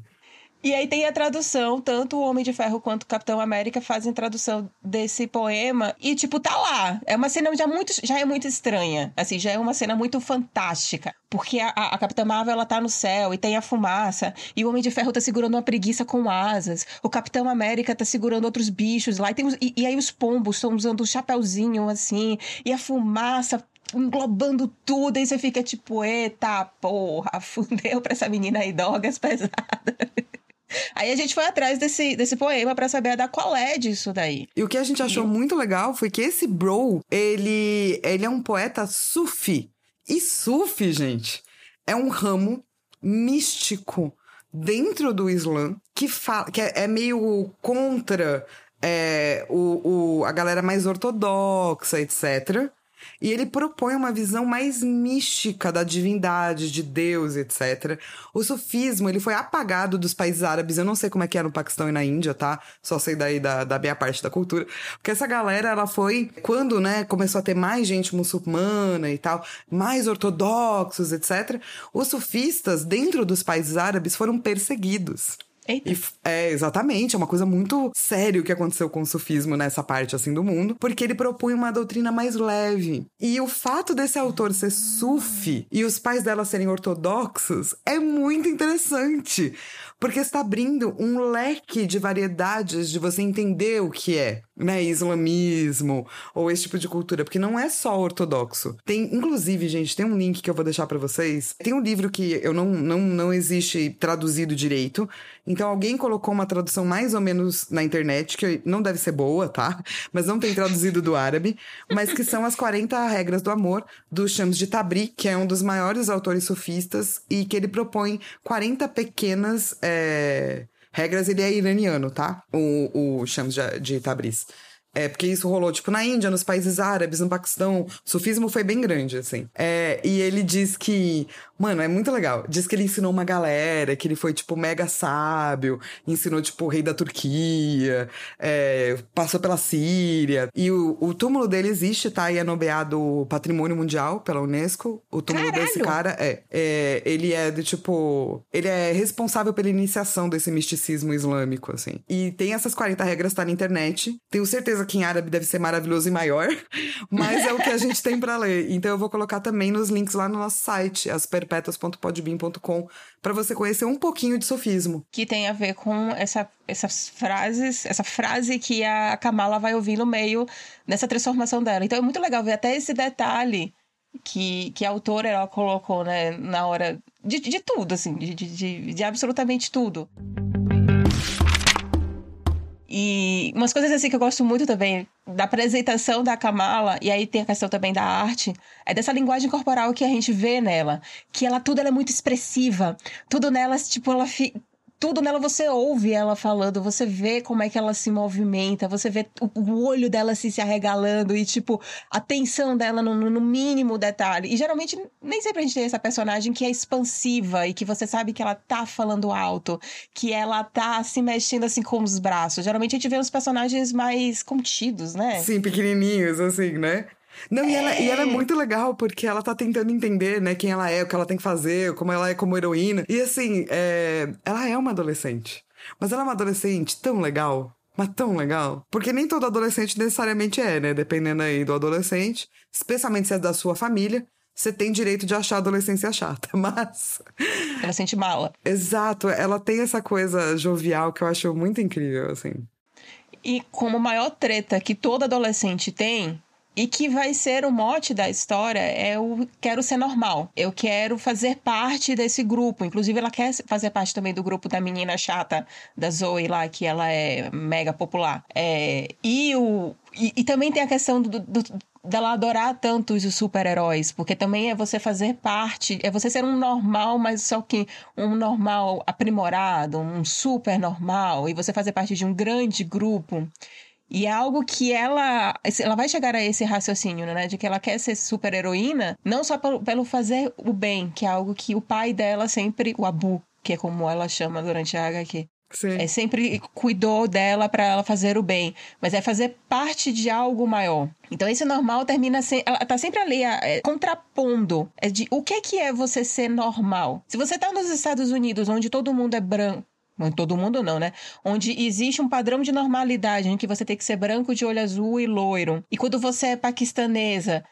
E aí tem a tradução, tanto o Homem de Ferro quanto o Capitão América fazem tradução desse poema e tipo tá lá. É uma cena já muito já é muito estranha, assim, já é uma cena muito fantástica, porque a, a, Capitã Marvel ela tá no céu e tem a fumaça, e o Homem de Ferro tá segurando uma preguiça com asas. O Capitão América tá segurando outros bichos lá e tem os, e, e aí os pombos estão usando um chapéuzinho assim, e a fumaça englobando tudo, e você fica tipo, eita porra, fudeu pra essa menina aí, drogas pesadas. Aí a gente foi atrás desse, desse poema para saber da qual é disso daí. E o que a gente achou muito legal foi que esse bro, ele, ele é um poeta sufi. E sufi, gente, é um ramo místico dentro do Islã que, fala, que é, é meio contra é, o, o, a galera mais ortodoxa, etc. E ele propõe uma visão mais mística da divindade, de Deus, etc. O sufismo, ele foi apagado dos países árabes. Eu não sei como é que era no Paquistão e na Índia, tá? Só sei daí da, da minha parte da cultura. Porque essa galera, ela foi... Quando, né, começou a ter mais gente muçulmana e tal, mais ortodoxos, etc. Os sufistas, dentro dos países árabes, foram perseguidos. Eita. E, é, exatamente. É uma coisa muito séria o que aconteceu com o sufismo nessa parte, assim, do mundo. Porque ele propõe uma doutrina mais leve. E o fato desse autor ser sufi e os pais dela serem ortodoxos é muito interessante. Porque está abrindo um leque de variedades de você entender o que é, né, islamismo ou esse tipo de cultura, porque não é só ortodoxo. Tem, inclusive, gente, tem um link que eu vou deixar para vocês. Tem um livro que eu não, não, não existe traduzido direito, então alguém colocou uma tradução mais ou menos na internet, que não deve ser boa, tá? Mas não tem traduzido do árabe, mas que são as 40 regras do amor do Shams de Tabri, que é um dos maiores autores sufistas e que ele propõe 40 pequenas é, regras. Ele é iraniano, tá? O, o Shams de Tabriz. É, porque isso rolou, tipo, na Índia, nos países árabes, no Paquistão. O sufismo foi bem grande, assim. É, e ele diz que. Mano, é muito legal. Diz que ele ensinou uma galera, que ele foi, tipo, mega sábio, ensinou, tipo, o rei da Turquia, é, passou pela Síria. E o, o, túmulo dele existe, tá? E é nomeado Patrimônio Mundial pela Unesco. O túmulo Caralho! desse cara é, é. Ele é do tipo. Ele é responsável pela iniciação desse misticismo islâmico, assim. E tem essas 40 regras, tá na internet. Tenho certeza que em árabe deve ser maravilhoso e maior, mas é o que a gente tem para ler. Então eu vou colocar também nos links lá no nosso site, asperpetuas.podbean.com, para você conhecer um pouquinho de sofismo. Que tem a ver com essa, essas frases, essa frase que a Kamala vai ouvir no meio dessa transformação dela. Então é muito legal ver até esse detalhe que, que a autora ela colocou, né, na hora de, de tudo, assim, de, de, de absolutamente tudo. E umas coisas assim que eu gosto muito também da apresentação da Kamala, e aí tem a questão também da arte, é dessa linguagem corporal que a gente vê nela, que ela tudo ela é muito expressiva, tudo nela, tipo, ela fi, tudo nela você ouve ela falando, você vê como é que ela se movimenta, você vê o, olho dela se, se arregalando e, tipo, a tensão dela no, no, mínimo detalhe. E geralmente, nem sempre a gente tem essa personagem que é expansiva e que você sabe que ela tá falando alto, que ela tá se mexendo assim com os braços. Geralmente a gente vê os personagens mais contidos, né? Sim, pequenininhos, assim, né? Não, é... E, ela, e ela é muito legal porque ela tá tentando entender, né, quem ela é, o que ela tem que fazer, como ela é como heroína. E assim, é... ela é uma adolescente. Mas ela é uma adolescente tão legal. Mas tão legal. Porque nem todo adolescente necessariamente é, né? Dependendo aí do adolescente. Especialmente se é da sua família você tem direito de achar a adolescência chata, mas. Ela sente mala. Exato, ela tem essa coisa jovial que eu acho muito incrível, assim. E como maior treta que todo adolescente tem, e que vai ser o mote da história é o quero ser normal. Eu quero fazer parte desse grupo. Inclusive, ela quer fazer parte também do grupo da menina chata da Zoe lá, que ela é mega popular. É, e, o, e, e também tem a questão do, do dela adorar tanto os super-heróis, porque também é você fazer parte, é você ser um normal, mas só que um normal aprimorado, um super normal, e você fazer parte de um grande grupo. E é algo que ela. Ela vai chegar a esse raciocínio, né? De que ela quer ser super heroína, não só pelo, pelo fazer o bem, que é algo que o pai dela sempre. O Abu, que é como ela chama durante a HQ. Sim. É sempre cuidou dela para ela fazer o bem, mas é fazer parte de algo maior. Então esse normal termina sem, ela tá sempre ali é, contrapondo é de o que que é você ser normal. Se você tá nos Estados Unidos onde todo mundo é branco, todo mundo não, né? Onde existe um padrão de normalidade, em que você tem que ser branco de olho azul e loiro. E quando você é paquistanesa,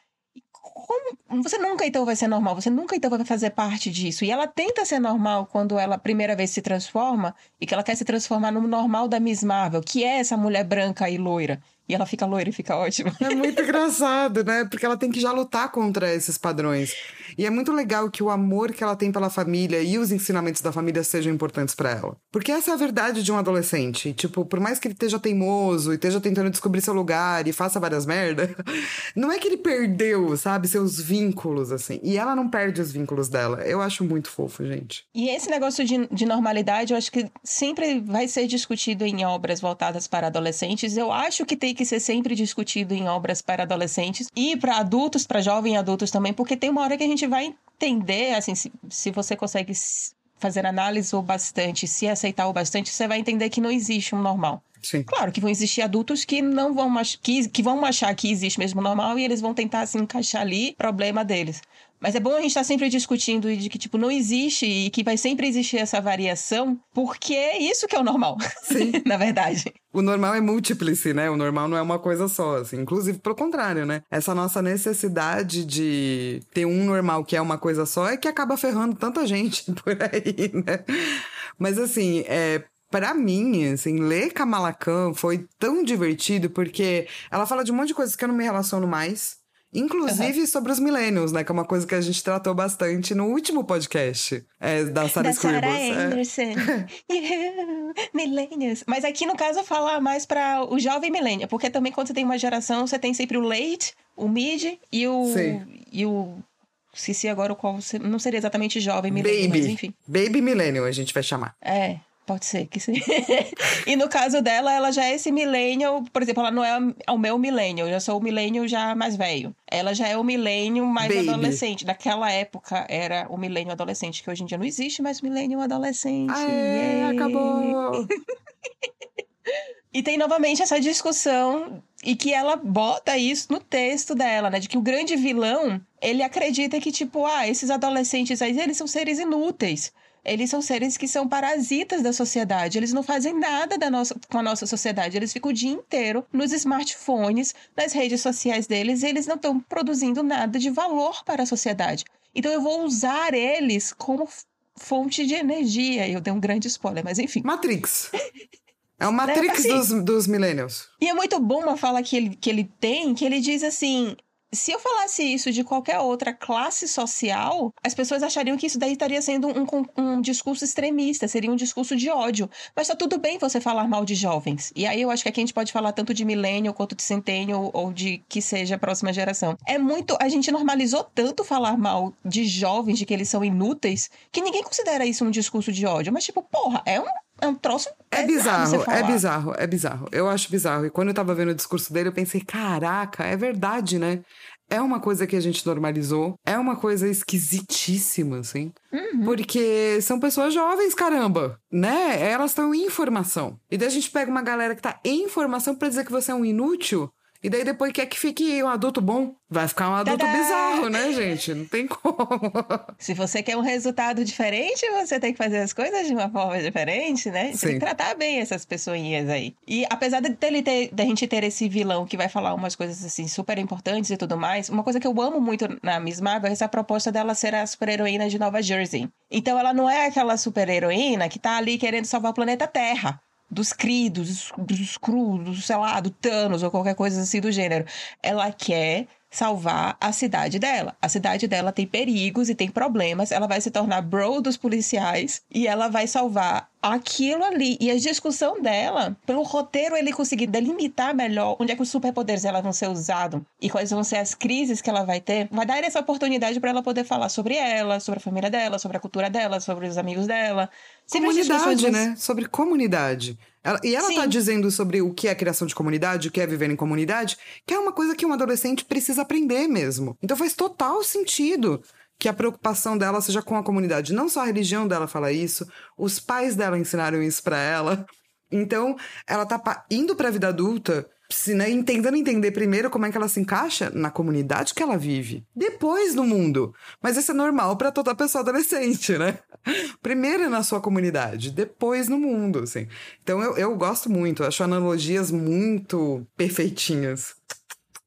como você nunca então vai ser normal, você nunca então vai fazer parte disso. E ela tenta ser normal quando ela primeira vez se transforma e que ela quer se transformar no normal da Miss Marvel, que é essa mulher branca e loira. E ela fica loira e fica ótima. É muito engraçado, né? Porque ela tem que já lutar contra esses padrões. E é muito legal que o amor que ela tem pela família e os ensinamentos da família sejam importantes para ela. Porque essa é a verdade de um adolescente. Tipo, por mais que ele esteja teimoso e esteja tentando descobrir seu lugar e faça várias merdas, não é que ele perdeu, sabe, seus vínculos, assim. E ela não perde os vínculos dela. Eu acho muito fofo, gente. E esse negócio de, de normalidade, eu acho que sempre vai ser discutido em obras voltadas para adolescentes. Eu acho que tem que ser sempre discutido em obras para adolescentes e para adultos, para jovens adultos também, porque tem uma hora que a gente vai entender, assim, se, se você consegue fazer análise o bastante, se aceitar o bastante, você vai entender que não existe um normal. Sim. Claro que vão existir adultos que não vão que, que vão achar que existe mesmo normal e eles vão tentar se encaixar ali, problema deles. Mas é bom a gente estar tá sempre discutindo de que, tipo, não existe e que vai sempre existir essa variação, porque é isso que é o normal. Sim. Na verdade. O normal é múltiplice, né? O normal não é uma coisa só, assim. Inclusive, pelo contrário, né? Essa nossa necessidade de ter um normal que é uma coisa só é que acaba ferrando tanta gente por aí, né? Mas, assim, é, para mim, assim, ler Kamala Khan foi tão divertido porque ela fala de um monte de coisas que eu não me relaciono mais. Inclusive uhum. sobre os millennials, né? Que é uma coisa que a gente tratou bastante no último podcast é, da Sarah Scribbles. Sarah é. Anderson. É. millennials. Mas aqui, no caso, fala mais para o jovem millennial. Porque também quando você tem uma geração, você tem sempre o late, o mid e o... Sim. E o se agora o qual não seria exatamente jovem millennial, Baby. mas enfim. Baby millennial a gente vai chamar. É. Pode ser que sim. e no caso dela, ela já é esse millennial, por exemplo, ela não é o meu millennial, eu já sou o millennial já mais velho. Ela já é o millennial mais Baby. adolescente. Naquela época era o millennial adolescente, que hoje em dia não existe mais millennial adolescente. Aê, Yay! acabou! E tem novamente essa discussão e que ela bota isso no texto dela, né? De que o grande vilão, ele acredita que, tipo, ah, esses adolescentes aí, eles são seres inúteis. Eles são seres que são parasitas da sociedade. Eles não fazem nada da nossa, com a nossa sociedade. Eles ficam o dia inteiro nos smartphones, nas redes sociais deles, e eles não estão produzindo nada de valor para a sociedade. Então eu vou usar eles como fonte de energia. Eu dei um grande spoiler, mas enfim. Matrix. É o Matrix assim- dos, dos millennials. E é muito bom uma fala que ele, que ele tem, que ele diz assim. Se eu falasse isso de qualquer outra classe social, as pessoas achariam que isso daí estaria sendo um, um- um discurso extremista, seria um discurso de ódio. Mas tá tudo bem você falar mal de jovens. E aí eu acho que aqui a gente pode falar tanto de millennial quanto de centennial ou de que seja a próxima geração. É muito. A gente normalizou tanto falar mal de jovens, de que eles são inúteis, que ninguém considera isso um discurso de ódio. Mas, tipo, porra, é um, é um troço. É bizarro, é bizarro, é bizarro. Eu acho bizarro. E quando eu tava vendo o discurso dele, eu pensei, caraca, é verdade, né? É uma coisa que a gente normalizou. É uma coisa esquisitíssima, assim. Uhum. Porque são pessoas jovens, caramba, né? Elas estão em formação. E daí a gente pega uma galera que tá em formação pra dizer que você é um inútil. E daí depois quer que fique um adulto bom. Vai ficar um adulto Tadá! bizarro, né, gente? Não tem como. Se você quer um resultado diferente, você tem que fazer as coisas de uma forma diferente, né? Você tem Sim. que tratar bem essas pessoinhas aí. E apesar de ter, da gente ter esse vilão que vai falar umas coisas assim super importantes e tudo mais, uma coisa que eu amo muito na Miss Marvel é essa proposta dela ser a super-heroína de Nova Jersey. Então ela não é aquela super-heroína que tá ali querendo salvar o planeta Terra. Dos Kree, dos, dos do, sei lá, do Thanos ou qualquer coisa assim do gênero. Ela quer salvar a cidade dela. A cidade dela tem perigos e tem problemas. Ela vai se tornar bro dos policiais e ela vai salvar aquilo ali. E a discussão dela, pelo roteiro ele conseguir delimitar melhor onde é que os superpoderes dela vão ser usados e quais vão ser as crises que ela vai ter, vai dar essa oportunidade para ela poder falar sobre ela, sobre a família dela, sobre a cultura dela, sobre os amigos dela. Sempre as Comunidade, né? Sobre comunidade. Ela- e ela tá Sim. dizendo sobre o que é criação de comunidade, o que é viver em comunidade, que é uma coisa que um adolescente precisa aprender mesmo. Então faz total sentido que a preocupação dela seja com a comunidade. Não só a religião dela fala isso, os pais dela ensinaram isso pra ela. Então, ela tá indo pra vida adulta, se, né, tentando entender primeiro como é que ela se encaixa na comunidade que ela vive, depois no mundo. Mas isso é normal pra toda pessoa adolescente, né? Primeiro na sua comunidade, depois no mundo, assim. Então eu, eu gosto muito, acho analogias muito perfeitinhas.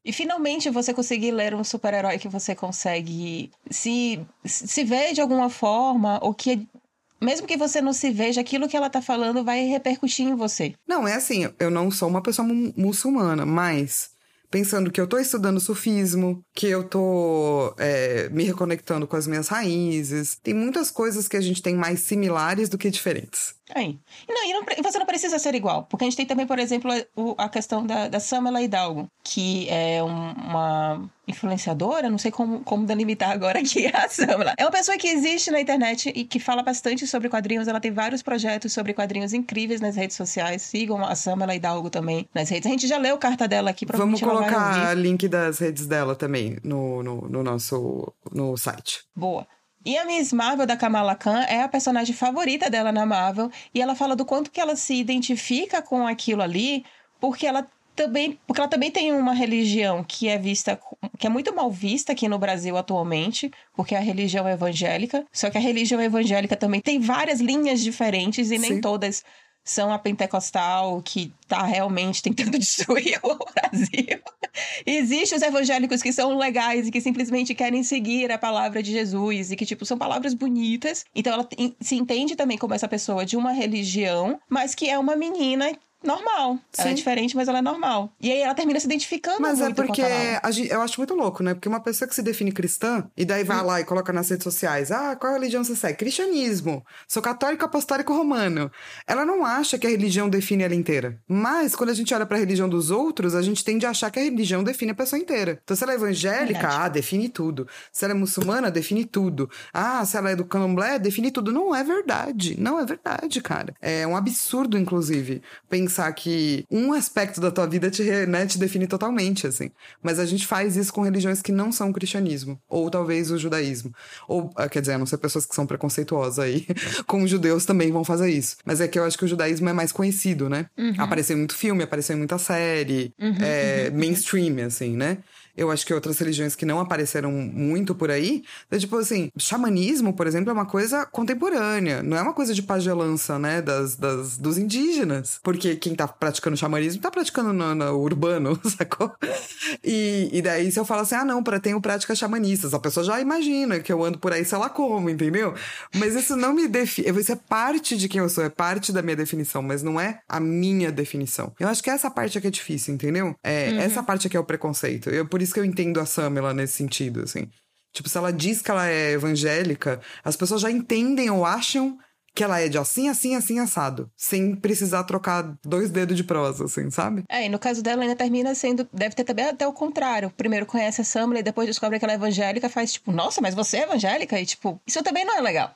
E finalmente você conseguir ler um super-herói que você consegue se, se ver de alguma forma, ou que, mesmo que você não se veja, aquilo que ela tá falando vai repercutir em você. Não, é assim, eu não sou uma pessoa mu- muçulmana, mas pensando que eu tô estudando sufismo, que eu tô é, me reconectando com as minhas raízes, tem muitas coisas que a gente tem mais similares do que diferentes. Aí. E Não, e não você não precisa ser igual. Porque a gente tem também, por exemplo, o- a questão da, da Samela Hidalgo, que é um- uma influenciadora, não sei como, como delimitar agora aqui a Samela. É uma pessoa que existe na internet e que fala bastante sobre quadrinhos. Ela tem vários projetos sobre quadrinhos incríveis nas redes sociais. Sigam a Samela Hidalgo também nas redes. A gente já leu carta dela aqui, Vamos colocar ouvir. link das redes dela também no, no, no nosso no site. Boa. E a Miss Marvel da Kamala Khan é a personagem favorita dela na Marvel e ela fala do quanto que ela se identifica com aquilo ali, porque ela também, porque ela também tem uma religião que é vista que é muito mal vista aqui no Brasil atualmente, porque é a religião evangélica. Só que a religião evangélica também tem várias linhas diferentes e nem Sim. todas são a pentecostal que tá realmente tentando destruir o Brasil. Existem os evangélicos que são legais e que simplesmente querem seguir a palavra de Jesus e que, tipo, são palavras bonitas. Então ela se entende também como essa pessoa de uma religião, mas que é uma menina normal. Sim. Ela é diferente, mas ela é normal. E aí ela termina se identificando mas é muito é porque eu acho muito louco, né? Porque uma pessoa que se define cristã e daí vai hum. lá e coloca nas redes sociais: ah, qual religião você segue? Cristianismo. Sou católico apostólico romano. Ela não acha que a religião define ela inteira. Mas quando a gente olha para a religião dos outros, a gente tende a achar que a religião define a pessoa inteira. Então, se ela é evangélica, Verdade. ah, define tudo. Se ela é muçulmana, define tudo. Ah, se ela é do candomblé, define tudo. Não é verdade. Não é verdade, cara. É um absurdo, inclusive, pensar que um aspecto da tua vida te, né, te define totalmente, assim. Mas a gente faz isso com religiões que não são o cristianismo. Ou talvez o judaísmo. Ou, ah, quer dizer, a não ser pessoas que são preconceituosas aí. com os judeus também vão fazer isso. Mas é que eu acho que o judaísmo é mais conhecido, né? Uhum. Apareceu em muito filme, apareceu em muita série. Uhum, é, uhum, mainstream, assim, né? Eu acho que outras religiões que não apareceram muito por aí. É tipo assim, xamanismo, por exemplo, é uma coisa contemporânea, não é uma coisa de pagelança, né, das, das, dos indígenas. Porque quem tá praticando xamanismo tá praticando no, no urbano, sacou? E, e daí se eu falo assim, ah, não, para tenho práticas xamanistas, a pessoa já imagina que eu ando por aí, sei lá como, entendeu? Mas isso não me define, isso é parte de quem eu sou, é parte da minha definição, mas não é a minha definição. Eu acho que essa parte é que é difícil, entendeu? É, uhum. Essa parte aqui é o preconceito. Eu, por isso isso que eu entendo a Samela nesse sentido, assim. Tipo, se ela diz que ela é evangélica, as pessoas já entendem ou acham que ela é de assim, assim, assim, assado. Sem precisar trocar dois dedos de prosa, assim, sabe? É, e no caso dela ainda termina sendo. Deve ter também até o contrário. Primeiro conhece a Samela e depois descobre que ela é evangélica, faz tipo, nossa, mas você é evangélica? E tipo, isso também não é legal.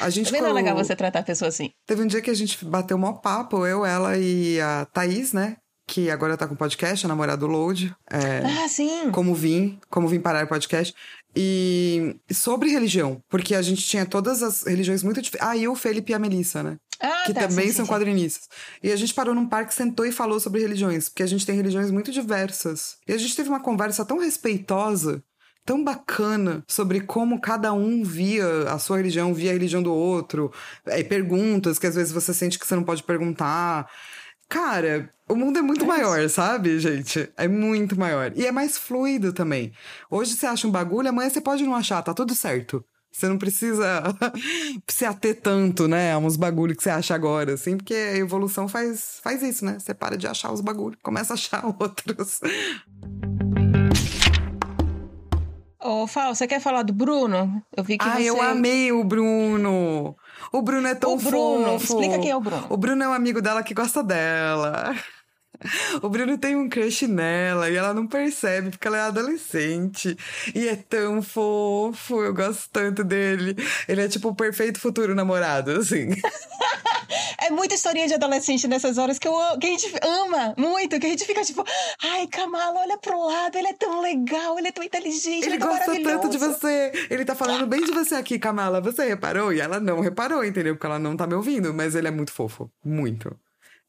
A gente Também não é legal você tratar a pessoa assim. Teve um dia que a gente bateu um papo, eu, ela e a Thaís, né? Que agora tá com podcast, a namorada do Load. É, ah, sim! Como vim, como vim parar o podcast. E sobre religião, porque a gente tinha todas as religiões muito diferentes. Ah, e o Felipe e a Melissa, né? Ah, que tá, também sim, são sim, quadrinistas. E a gente parou num parque, sentou e falou sobre religiões, porque a gente tem religiões muito diversas. E a gente teve uma conversa tão respeitosa tão bacana sobre como cada um via a sua religião, via a religião do outro, é, perguntas que às vezes você sente que você não pode perguntar. Cara, o mundo é muito é maior, sabe, gente? É muito maior. E é mais fluido também. Hoje você acha um bagulho, amanhã você pode não achar, tá tudo certo. Você não precisa se ater tanto, né, a uns bagulhos que você acha agora, assim, porque a evolução faz, faz isso, né? Você para de achar os bagulhos, começa a achar outros. Ô, Fal, você quer falar do Bruno? Eu vi que ah, você... eu amei o Bruno! O Bruno é tão o Bruno, fofo. explica quem é o Bruno. O Bruno é um amigo dela que gosta dela. O Bruno tem um crush nela e ela não percebe porque ela é adolescente. E é tão fofo, eu gosto tanto dele. Ele é tipo o perfeito futuro namorado, assim. é muita historinha de adolescente nessas horas que, eu, que a gente ama muito, que a gente fica tipo, ai, Kamala, olha pro lado, ele é tão legal, ele é tão inteligente, ele, ele é gosta tanto de você. Ele tá falando bem de você aqui, Kamala. Você reparou? E ela não reparou, entendeu? Porque ela não tá me ouvindo, mas ele é muito fofo. Muito.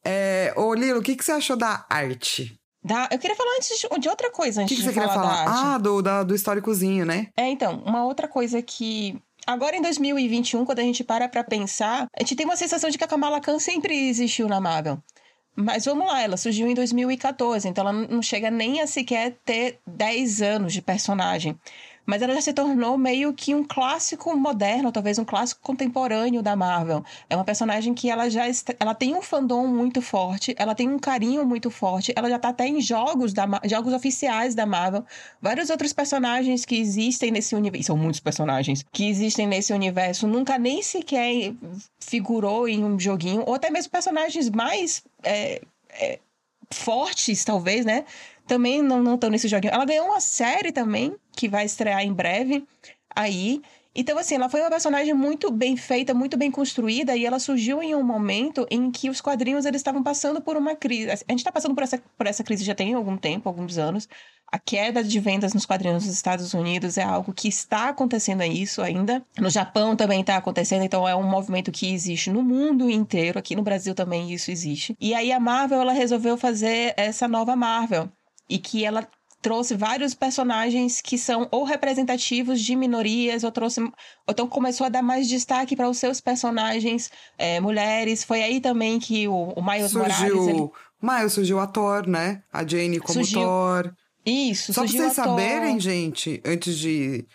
É, ô, Lilo, o que, que você achou da arte? Da, eu queria falar antes de, de outra coisa. Antes o que, que você queria falar? Ah, do, da, do históricozinho, né? É, então, uma outra coisa que Agora em 2021, quando a gente para pra pensar, a gente tem uma sensação de que a Kamala Khan sempre existiu na Marvel. Mas vamos lá, ela surgiu em 2014, então ela não chega nem a sequer ter 10 anos de personagem mas ela já se tornou meio que um clássico moderno, talvez um clássico contemporâneo da Marvel. É uma personagem que ela já ela tem um fandom muito forte, ela tem um carinho muito forte, ela já tá até em jogos da jogos oficiais da Marvel. Vários outros personagens que existem nesse universo, são muitos personagens que existem nesse universo, nunca nem sequer figurou em um joguinho, ou até mesmo personagens mais é, é, fortes, talvez, né? Também não estão nesse joguinho. Ela ganhou uma série também, que vai estrear em breve aí. Então, assim, ela foi uma personagem muito bem feita, muito bem construída, e ela surgiu em um momento em que os quadrinhos eles estavam passando por uma crise. A gente está passando por essa, por essa crise já tem algum tempo, alguns anos. A queda de vendas nos quadrinhos nos Estados Unidos é algo que está acontecendo isso ainda. No Japão também está acontecendo, então é um movimento que existe no mundo inteiro. Aqui no Brasil também isso existe. E aí a Marvel ela resolveu fazer essa nova Marvel e que ela trouxe vários personagens que são ou representativos de minorias, ou trouxe. Ou então começou a dar mais destaque para os seus personagens é, mulheres. Foi aí também que o, o Miles surgiu, Morales. Ele... Miles surgiu a Thor, né? A Jane como surgiu... Thor. Isso, Só pra vocês saberem, gente, antes de.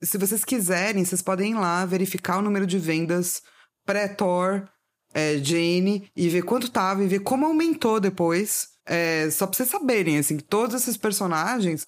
Se vocês quiserem, vocês podem ir lá verificar o número de vendas pré-Thor é, Jane e ver quanto tava e ver como aumentou depois. É, só pra vocês saberem, assim, que todos esses personagens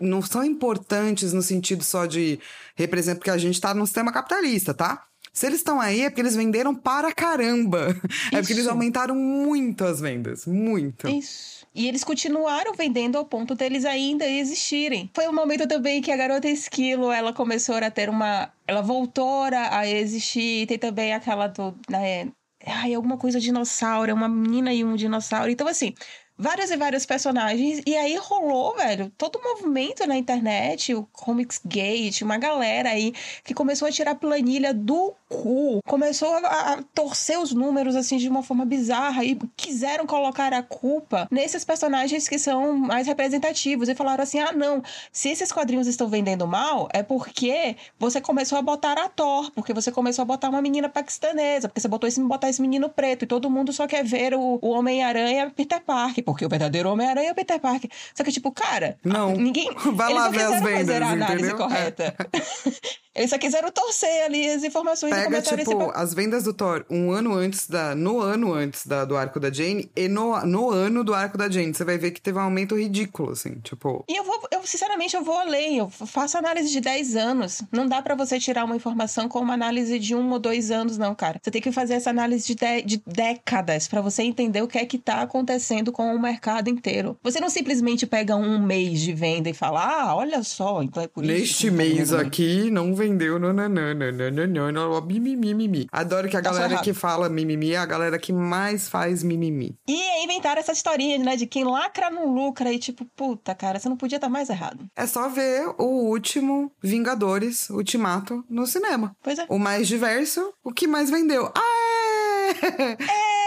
não são importantes no sentido só de representar, porque a gente tá no sistema capitalista, tá? Se eles estão aí é porque eles venderam para caramba. Isso. É porque eles aumentaram muito as vendas. Muito. Isso. E eles continuaram vendendo ao ponto deles ainda existirem. Foi um momento também que a garota esquilo, ela começou a ter uma. Ela voltou a existir. Tem também aquela do. Né, ai, alguma coisa dinossauro, uma menina e um dinossauro. Então, assim, vários e vários personagens. E aí rolou, velho, todo o movimento na internet, o Comics Gate, uma galera aí que começou a tirar planilha do cu, começou a, a, torcer os números assim de uma forma bizarra e quiseram colocar a culpa nesses personagens que são mais representativos e falaram assim: ah, não, se esses quadrinhos estão vendendo mal, é porque você começou a botar a Thor, porque você começou a botar uma menina paquistanesa, porque você botou esse, botar esse menino preto e todo mundo só quer ver o, o Homem-Aranha Peter Parker porque o verdadeiro Homem-Aranha é o Peter Parker. Só que, tipo, cara, não. ninguém. Vai lá ver as vendas, fazer a análise entendeu? correta. Eles só quiseram torcer ali as informações Pega, tipo, esse... as vendas do Thor um ano antes da. No ano antes da, do arco da Jane e no, no ano do arco da Jane. Você vai ver que teve um aumento ridículo, assim, tipo. E eu vou, eu, sinceramente, eu vou além. Eu faço análise de 10 anos. Não dá para você tirar uma informação com uma análise de um ou dois anos, não, cara. Você tem que fazer essa análise de, de, de décadas para você entender o que é que tá acontecendo com o mercado inteiro. Você não simplesmente pega um mês de venda e fala, ah, olha só, então é por Neste isso. Neste mês aqui não vendeu, não, não, não, não, não, não, não, mimimi, mimimi. Adoro que a tá galera que fala mimimi é a galera que mais faz mimimi. E inventaram essa historinha, né, de quem lacra não lucra e tipo, puta, cara, você não podia estar tá mais errado. É só ver o último Vingadores Ultimato no cinema. Pois é. O mais diverso, o que mais vendeu. Aê! É!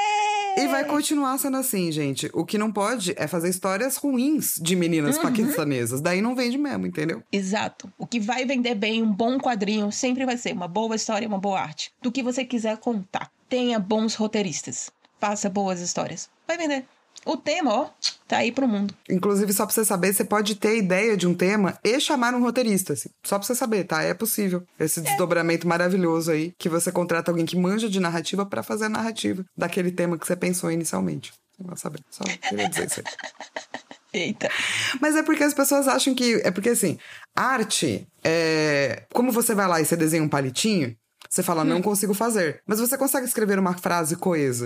E vai continuar sendo assim, gente. O que não pode é fazer histórias ruins de meninas uhum. paquistanesas. Daí não vende mesmo, entendeu? Exato. O que vai vender bem um bom quadrinho sempre vai ser uma boa história, uma boa arte. Do que você quiser contar. Tenha bons roteiristas. Faça boas histórias. Vai vender. O tema, ó, tá aí pro mundo. Inclusive, só pra você saber, você pode ter ideia de um tema e chamar um roteirista. Assim. Só pra você saber, tá? É possível. Esse é. desdobramento maravilhoso aí, que você contrata alguém que manja de narrativa para fazer a narrativa daquele tema que você pensou inicialmente. Você vai saber. Só queria dizer isso aí. Eita. Mas é porque as pessoas acham que. É porque assim, arte é. Como você vai lá e você desenha um palitinho, você fala, hum. não consigo fazer. Mas você consegue escrever uma frase coesa.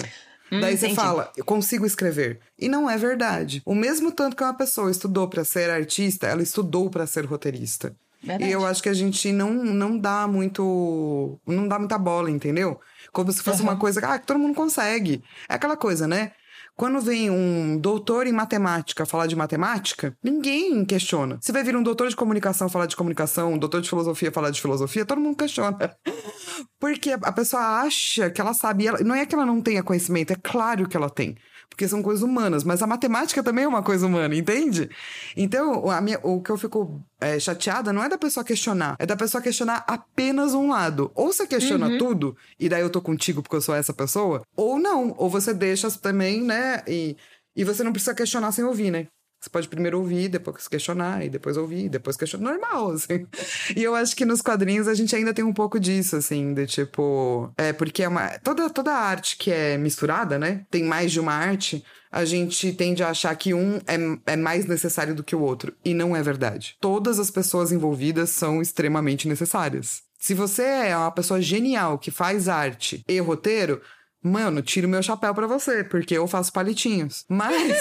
Hum, Daí você fala, eu consigo escrever. E não é verdade. O mesmo tanto que uma pessoa estudou para ser artista, ela estudou para ser roteirista. Verdade. E eu acho que a gente não, não dá muito. Não dá muita bola, entendeu? Como se fosse uhum. uma coisa ah, que todo mundo consegue. É aquela coisa, né? Quando vem um doutor em matemática falar de matemática, ninguém questiona. Se vai vir um doutor de comunicação falar de comunicação, um doutor de filosofia falar de filosofia, todo mundo questiona. Porque a pessoa acha que ela sabe. Ela, não é que ela não tenha conhecimento, é claro que ela tem porque são coisas humanas, mas a matemática também é uma coisa humana, entende? Então, minha, o que eu fico é, chateada não é da pessoa questionar, é da pessoa questionar apenas um lado. Ou você questiona uhum. tudo, e daí eu tô contigo porque eu sou essa pessoa, ou não, ou você deixa também, né? E, e você não precisa questionar sem ouvir, né? Você pode primeiro ouvir, depois questionar, e depois ouvir, depois questionar. Normal, assim. E eu acho que nos quadrinhos a gente ainda tem um pouco disso, assim, de tipo. É, porque é uma. Toda, toda arte que é misturada, né? Tem mais de uma arte. A gente tende a achar que um é, é mais necessário do que o outro. E não é verdade. Todas as pessoas envolvidas são extremamente necessárias. Se você é uma pessoa genial que faz arte e roteiro, mano, tiro meu chapéu para você, porque eu faço palitinhos. Mas.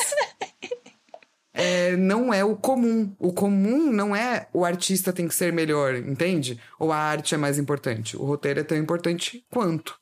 é, não é o comum. O comum não é o artista tem que ser melhor, entende? Ou a arte é mais importante. O roteiro é tão importante quanto.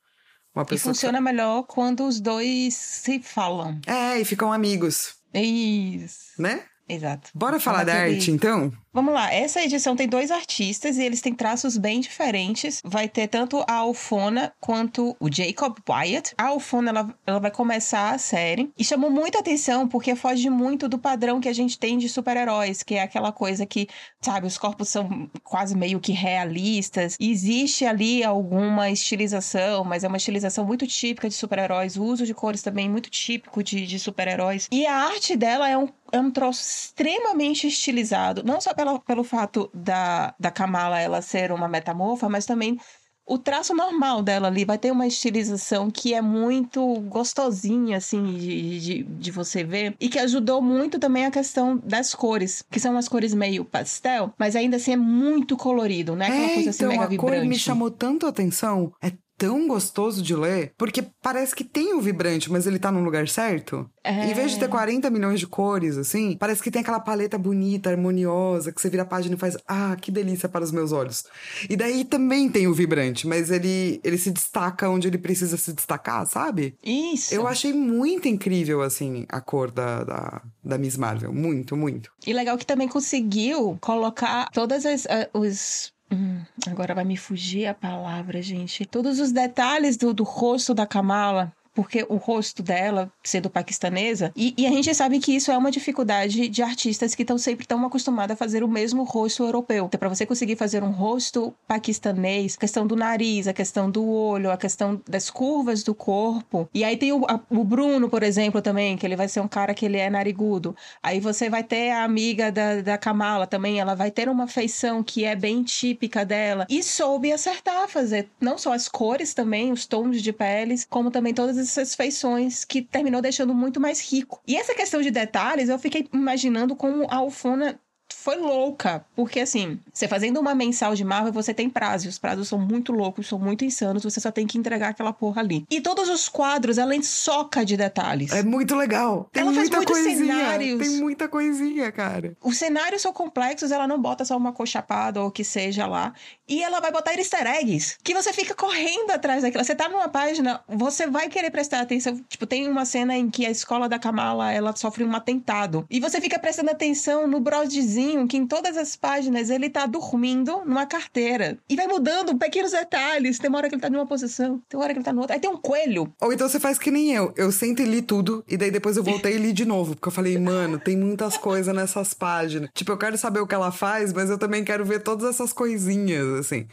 Uma pessoa e funciona que... melhor quando os dois se falam. É, e ficam amigos. Isso. Né? Exato. Bora falar da arte, então? Vamos lá, essa edição tem dois artistas e eles têm traços bem diferentes. Vai ter tanto a Alfona quanto o Jacob Wyatt. A Alfona, ela, ela vai começar a série e chamou muita atenção porque foge muito do padrão que a gente tem de super-heróis, que é aquela coisa que, sabe, os corpos são quase meio que realistas. Existe ali alguma estilização, mas é uma estilização muito típica de super-heróis. O uso de cores também muito típico de, de super-heróis. E a arte dela é um, é um troço extremamente estilizado, não só pela, pelo fato da, da Kamala ela ser uma metamorfa, mas também o traço normal dela ali vai ter uma estilização que é muito gostosinha, assim, de, de, de, você ver. E que ajudou muito também a questão das cores, que são as cores meio pastel, mas ainda assim é muito colorido, né? Aquela é, coisa assim então, mega a vibrante. cor me chamou tanto a atenção. É tão gostoso de ler, porque parece que tem o vibrante, mas ele tá no lugar certo. É... Em vez de ter 40 milhões de cores, assim, parece que tem aquela paleta bonita, harmoniosa, que você vira a página e faz, ah, que delícia para os meus olhos. E daí também tem o vibrante, mas ele, ele se destaca onde ele precisa se destacar, sabe? Isso. Eu achei muito incrível, assim, a cor da, da, da Miss Marvel. Muito, muito. E legal que também conseguiu colocar todas as, uh, os Hum, agora vai me fugir a palavra, gente. Todos os detalhes do, do rosto da Kamala porque o rosto dela, sendo paquistanesa, e, e, a gente sabe que isso é uma dificuldade de artistas que estão sempre tão acostumados a fazer o mesmo rosto europeu. Então, para você conseguir fazer um rosto paquistanês, a questão do nariz, a questão do olho, a questão das curvas do corpo. E aí tem o, a, o Bruno, por exemplo, também, que ele vai ser um cara que ele é narigudo. Aí você vai ter a amiga da, da Kamala também, ela vai ter uma feição que é bem típica dela. E soube acertar, fazer não só as cores também, os tons de peles, como também todas essas feições que terminou deixando muito mais rico. E essa questão de detalhes, eu fiquei imaginando como a Alfona foi louca, porque assim, você fazendo uma mensal de Marvel, você tem prazos, os prazos são muito loucos, são muito insanos, você só tem que entregar aquela porra ali. E todos os quadros, ela soca de detalhes. É muito legal. Tem ela muita coisinha. Cenários. Tem muita coisinha, cara. Os cenários são complexos, ela não bota só uma cochapada ou o que seja lá. E ela vai botar easter eggs, que você fica correndo atrás daquilo. Você tá numa página, você vai querer prestar atenção. Tipo, tem uma cena em que a escola da Kamala, ela sofre um atentado. E você fica prestando atenção no brodezinho que em todas as páginas ele tá dormindo numa carteira. E vai mudando pequenos detalhes. Tem uma hora que ele tá numa posição, tem uma hora que ele tá noutra. Aí tem um coelho. Ou então você faz que nem eu. Eu sento e li tudo, e daí depois eu voltei e li de novo. Porque eu falei, mano, tem muitas coisas nessas páginas. Tipo, eu quero saber o que ela faz, mas eu também quero ver todas essas coisinhas, assim.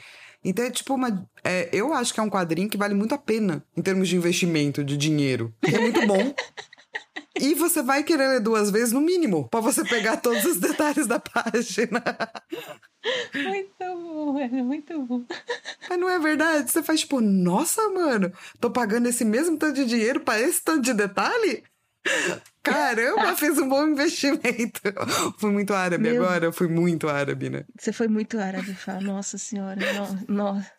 Então é tipo uma. É, eu acho que é um quadrinho que vale muito a pena em termos de investimento, de dinheiro. É muito bom. E você vai querer ler duas vezes no mínimo, para você pegar todos os detalhes da página. Muito bom, é muito bom. Mas não é verdade? Você faz tipo, nossa, mano, tô pagando esse mesmo tanto de dinheiro para esse tanto de detalhe? Caramba, fiz um bom investimento. Fui muito árabe Meu... agora, eu fui muito árabe, né? Você foi muito árabe, fala. Nossa senhora, nossa.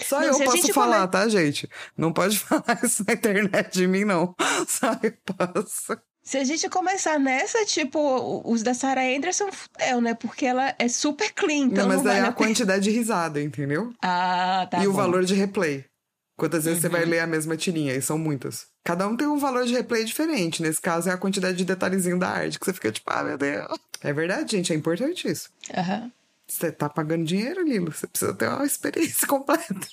Só não, eu posso falar, come... tá, gente? Não pode falar isso na internet de mim, não. Só eu posso. Se a gente começar nessa, tipo, os da Sarah Anderson, fudeu, né? Porque ela é super clean. Então não, mas não é a quantidade de risada, entendeu? Ah, tá. E bom. o valor de replay. Quantas vezes uhum. você vai uhum. ler a mesma tirinha? E são muitas. Cada um tem um valor de replay diferente. Nesse caso, é a quantidade de detalhezinho da arte, que você fica tipo, ah, meu Deus. É verdade, gente, é importante isso. Aham. Uhum. Você tá pagando dinheiro, Lilo. Você precisa ter uma experiência completa.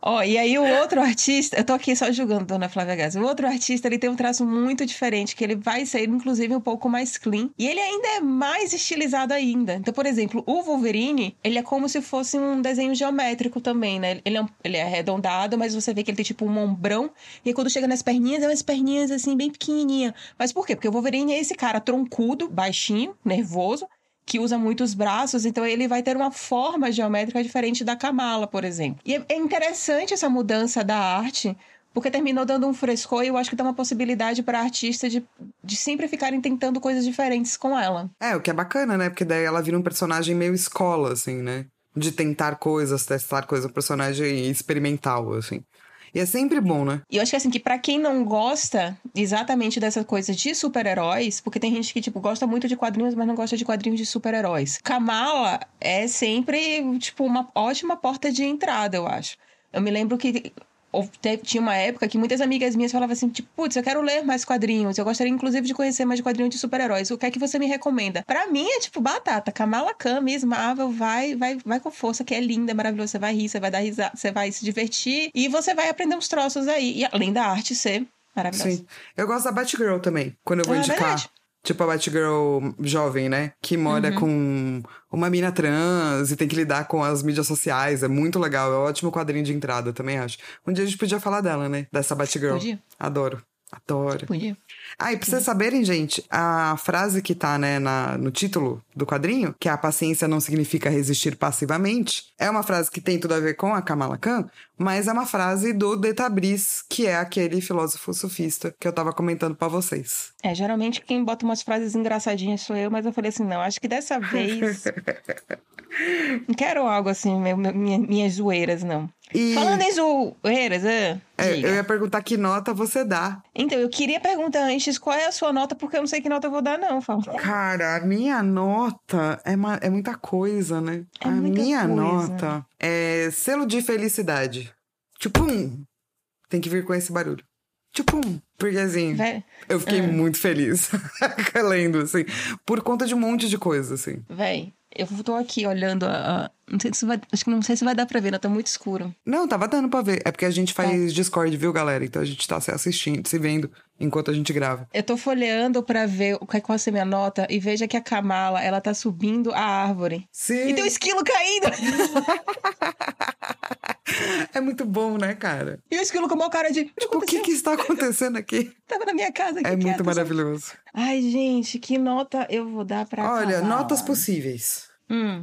Ó, oh, e aí o outro artista, eu tô aqui só julgando Dona Flávia Gás. O outro artista, ele tem um traço muito diferente, que ele vai ser, inclusive, um pouco mais clean. E ele ainda é mais estilizado ainda. Então, por exemplo, o Wolverine, ele é como se fosse um desenho geométrico também, né? Ele é, um, ele é arredondado, mas você vê que ele tem tipo um ombrão. E aí, quando chega nas perninhas, é umas perninhas assim, bem pequenininha. Mas por quê? Porque o Wolverine é esse cara troncudo, baixinho, nervoso que usa muitos braços, então ele vai ter uma forma geométrica diferente da Kamala, por exemplo. E é interessante essa mudança da arte, porque terminou dando um frescor e eu acho que dá uma possibilidade para artista de, de sempre ficarem tentando coisas diferentes com ela. É, o que é bacana, né? Porque daí ela vira um personagem meio escola, assim, né? De tentar coisas, testar coisas, um personagem experimental, assim. E é sempre bom, né? E eu acho que assim, que para quem não gosta exatamente dessa coisa de super-heróis, porque tem gente que, tipo, gosta muito de quadrinhos, mas não gosta de quadrinhos de super-heróis. Kamala é sempre, tipo, uma ótima porta de entrada, eu acho. Eu me lembro que tinha uma época que muitas amigas minhas falavam assim, tipo, putz, eu quero ler mais quadrinhos. Eu gostaria, inclusive, de conhecer mais quadrinhos de super-heróis. O que é que você me recomenda? Para mim é tipo batata. Kamala Khan, Miss Marvel, vai, vai, vai com força, que é linda, é maravilhosa. Você vai rir, você vai dar risada, você vai se divertir e você vai aprender uns troços aí. E além da arte ser maravilhosa. Sim. Eu gosto da Batgirl também, quando eu vou ah, indicar. Verdade. Tipo a Batgirl jovem, né? Que mora uhum. com uma mina trans e tem que lidar com as mídias sociais. É muito legal. É um ótimo quadrinho de entrada, também acho. Um dia a gente podia falar dela, né? Dessa Batgirl. Podia. Adoro. Adoro. Podia. Ah, e pra vocês saberem, gente, a frase que tá, né, na, no título do quadrinho, que a paciência não significa resistir passivamente, é uma frase que tem tudo a ver com a Kamala Khan, mas é uma frase do Detabris, que é aquele filósofo sufista que eu tava comentando pra vocês. É, geralmente quem bota umas frases engraçadinhas sou eu, mas eu falei assim, não, acho que dessa vez. Não quero algo assim, meu, minha- minhas zoeiras, não. E Falando em zoeiras, é, é, diga. eu ia perguntar que nota você dá. Então, eu queria perguntar antes qual é a sua nota, porque eu não sei que nota eu vou dar, não, Fala. Cara, a minha nota é, ma- é muita coisa, né? É a minha coisa. nota é selo de felicidade. Tipo um. Tem que vir com esse barulho. Tipo um. Porque assim, Véi, eu fiquei Ah. muito feliz lendo, assim. Por conta de um monte de coisa, assim. véi, eu tô aqui olhando a. a- Não sei se vai. Acho que não sei se vai dar pra ver, não, tá muito escuro. Não, tava dando pra ver. É porque a gente Tá. faz Discord, viu, galera? Então a gente tá se assistindo, se vendo enquanto a gente grava. Eu tô folheando pra ver qual vai ser minha nota e veja que a Kamala, ela tá subindo a árvore. Sim. E tem um esquilo caindo! É muito bom, né, cara? E o esquilo com uma cara de. Tipo, o que que está acontecendo aqui? Tava na minha casa aqui. É muito quieto, só- maravilhoso. Ai, gente, que nota eu vou dar pra Olha, Kamala? notas possíveis. Hum,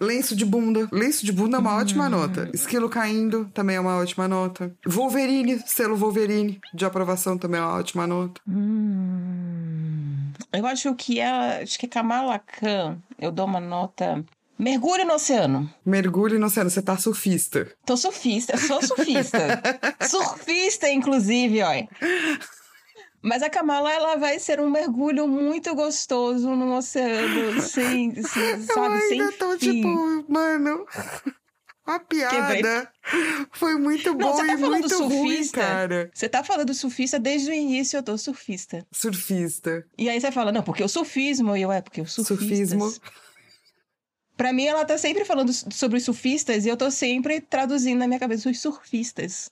Lenço de bunda. Lenço de bunda é uma ótima nota. Esquilo caindo também é uma ótima nota. Wolverine, selo Wolverine de aprovação também é uma ótima nota. hum. Eu acho que ela. Acho que a Kamala Khan, eu dou uma nota. Mergulho no oceano. Mergulho no oceano, você tá surfista. Tô surfista, eu sou surfista. surfista, inclusive, olha. Mas a Kamala, ela vai ser um mergulho muito gostoso no oceano, sem, sem sabe, eu sem ainda tô fim. tipo, mano. A piada Quebrei. foi muito Não, bom você tá e falando muito ruim, surfista? cara. Você tá falando surfista desde o início, eu tô surfista. Surfista. E aí você fala, não, porque o surfismo, e eu, é, porque o. Surfismo. Pra mim, ela tá sempre falando sobre os surfistas e eu tô sempre traduzindo na minha cabeça os surfistas.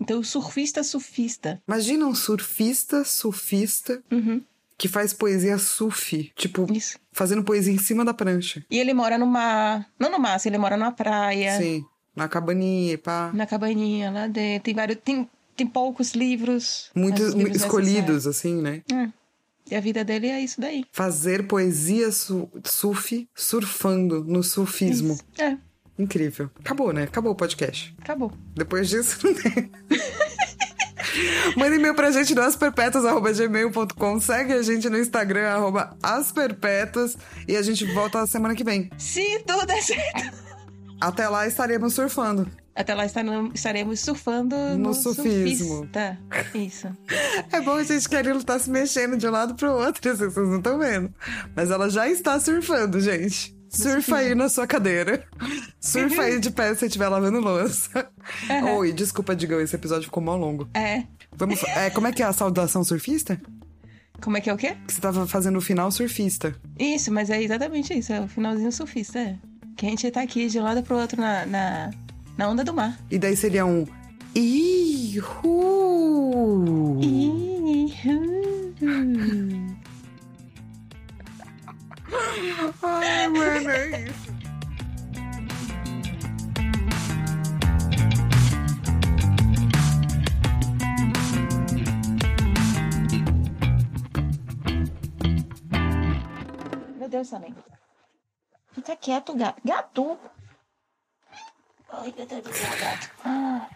Então, surfista, surfista. Imagina um surfista, surfista, Uhum, que faz poesia sufi. Tipo, isso. fazendo poesia em cima da prancha. E ele mora no mar. Não no mar, assim, ele mora numa praia. Sim. Na cabaninha, pá. Na cabaninha, lá dentro. Tem vários. Tem, tem poucos livros. Muitos os livros escolhidos, assim, né? É. E a vida dele é isso daí. Fazer poesia su sufi surfando no surfismo. Isso. É, Incrível. Acabou, né? Acabou o podcast. acabou. Depois disso, não tem. Manda e-mail pra gente no asperpetas.gmail.com. Segue a gente no Instagram, arroba asperpetas. E a gente volta na semana que vem. Se tudo der certo. Até lá estaremos surfando. Até lá estaremos- surfando no, No surfismo. surfista. Isso. É bom, gente, que a Lilo tá se mexendo de um lado pro outro, vocês não estão vendo. Mas ela já está surfando, gente. Surfa aí na sua cadeira. Surfa aí de pé se você estiver lavando louça. Oi, desculpa, Digão, esse episódio ficou mó longo. É. Vamos, é, como é que é a saudação surfista? Como é que é o quê? Que você tava fazendo o final surfista. Isso, mas é exatamente isso. É o finalzinho surfista, é. Que a gente tá aqui de um lado pro outro na, na, na onda do mar. E daí seria um. Ihu! Ai, mano, é isso. Meu Deus, também. Fica quieto, gato. Gato! Ai, meu Deus do céu, gato. Ah.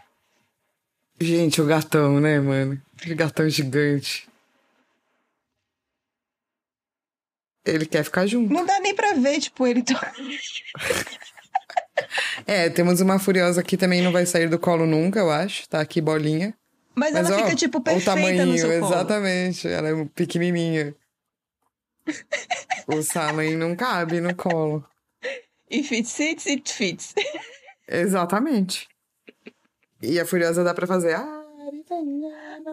Gente, o gatão, né, mano? Aquele gatão gigante. Ele quer ficar junto. Não dá nem pra ver, tipo, ele... É, temos uma furiosa que também não vai sair do colo nunca, eu acho. Tá aqui bolinha. Mas, ela ó, fica, tipo, perfeita o tamanhinho, no seu colo. exatamente. Ela é pequenininha. o Salem não cabe no colo. If it sits, it fits. Exatamente. E a Furiosa dá pra fazer. "Ah,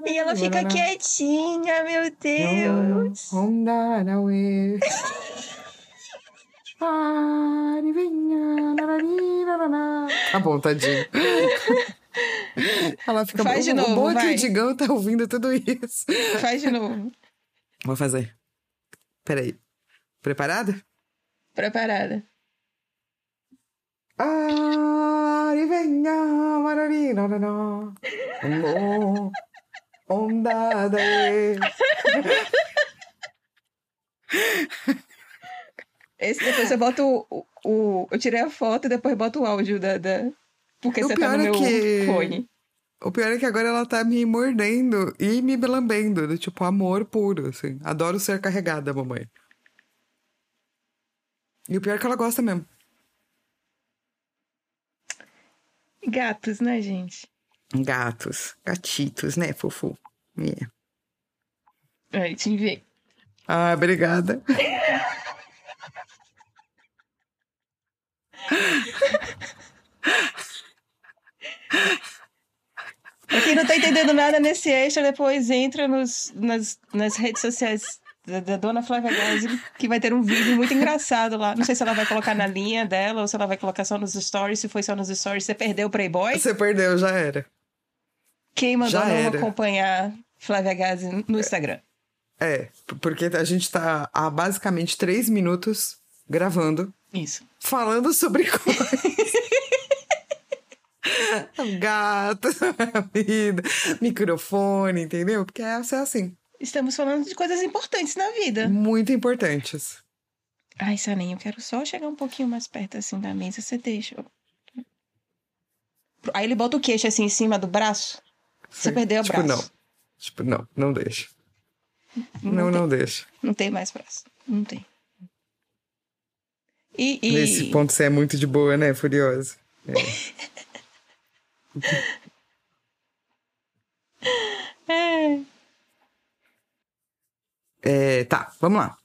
E ela fica quietinha, meu Deus. Tá bom, tadinho. Ela fica Faz de novo, bom que o Digão tá ouvindo tudo isso. Faz de novo. Vou fazer. Peraí. Preparada? Preparada. Pare, venha, narari, narará. Amor. Ondada. ê. Esse depois você bota o, o, Eu tirei a foto e depois bota o áudio da. da... Porque O você tá pior no é meu que- fone. O pior é que agora ela tá me mordendo e me lambendo, do tipo amor puro, assim. Adoro ser carregada, mamãe. E o pior é que ela gosta mesmo. Gatos, né, gente? Gatos, gatitos, né, fofo? Yeah. Aí, te enviei. Ah, obrigada. Pra quem não tá entendendo nada nesse extra, depois entra nos, nas, nas redes sociais da, da dona Flávia Gazzi, que vai ter um vídeo muito engraçado lá. Não sei se ela vai colocar na linha dela ou se ela vai colocar só nos stories. Se foi só nos stories, você perdeu o Playboy. Você perdeu, já era. Quem mandou Já não era. acompanhar Flávia Gazzi no Instagram? É, porque a gente tá há basicamente três minutos gravando, Isso. falando sobre coisas. Gato, vida, microfone, entendeu? Porque é é assim, Estamos falando de coisas importantes na vida. muito importantes. Ai, Saninho, eu quero só chegar um pouquinho mais perto assim da mesa. Você deixa. Aí ele bota o queixo assim em cima do braço. Você Sim. perdeu o tipo, braço. não. Tipo, não, não deixa. Não Não, não deixa. Não tem mais braço. Não tem. E. e... Nesse ponto você é muito de boa, né, Furiosa? É. É, tá, vamos lá.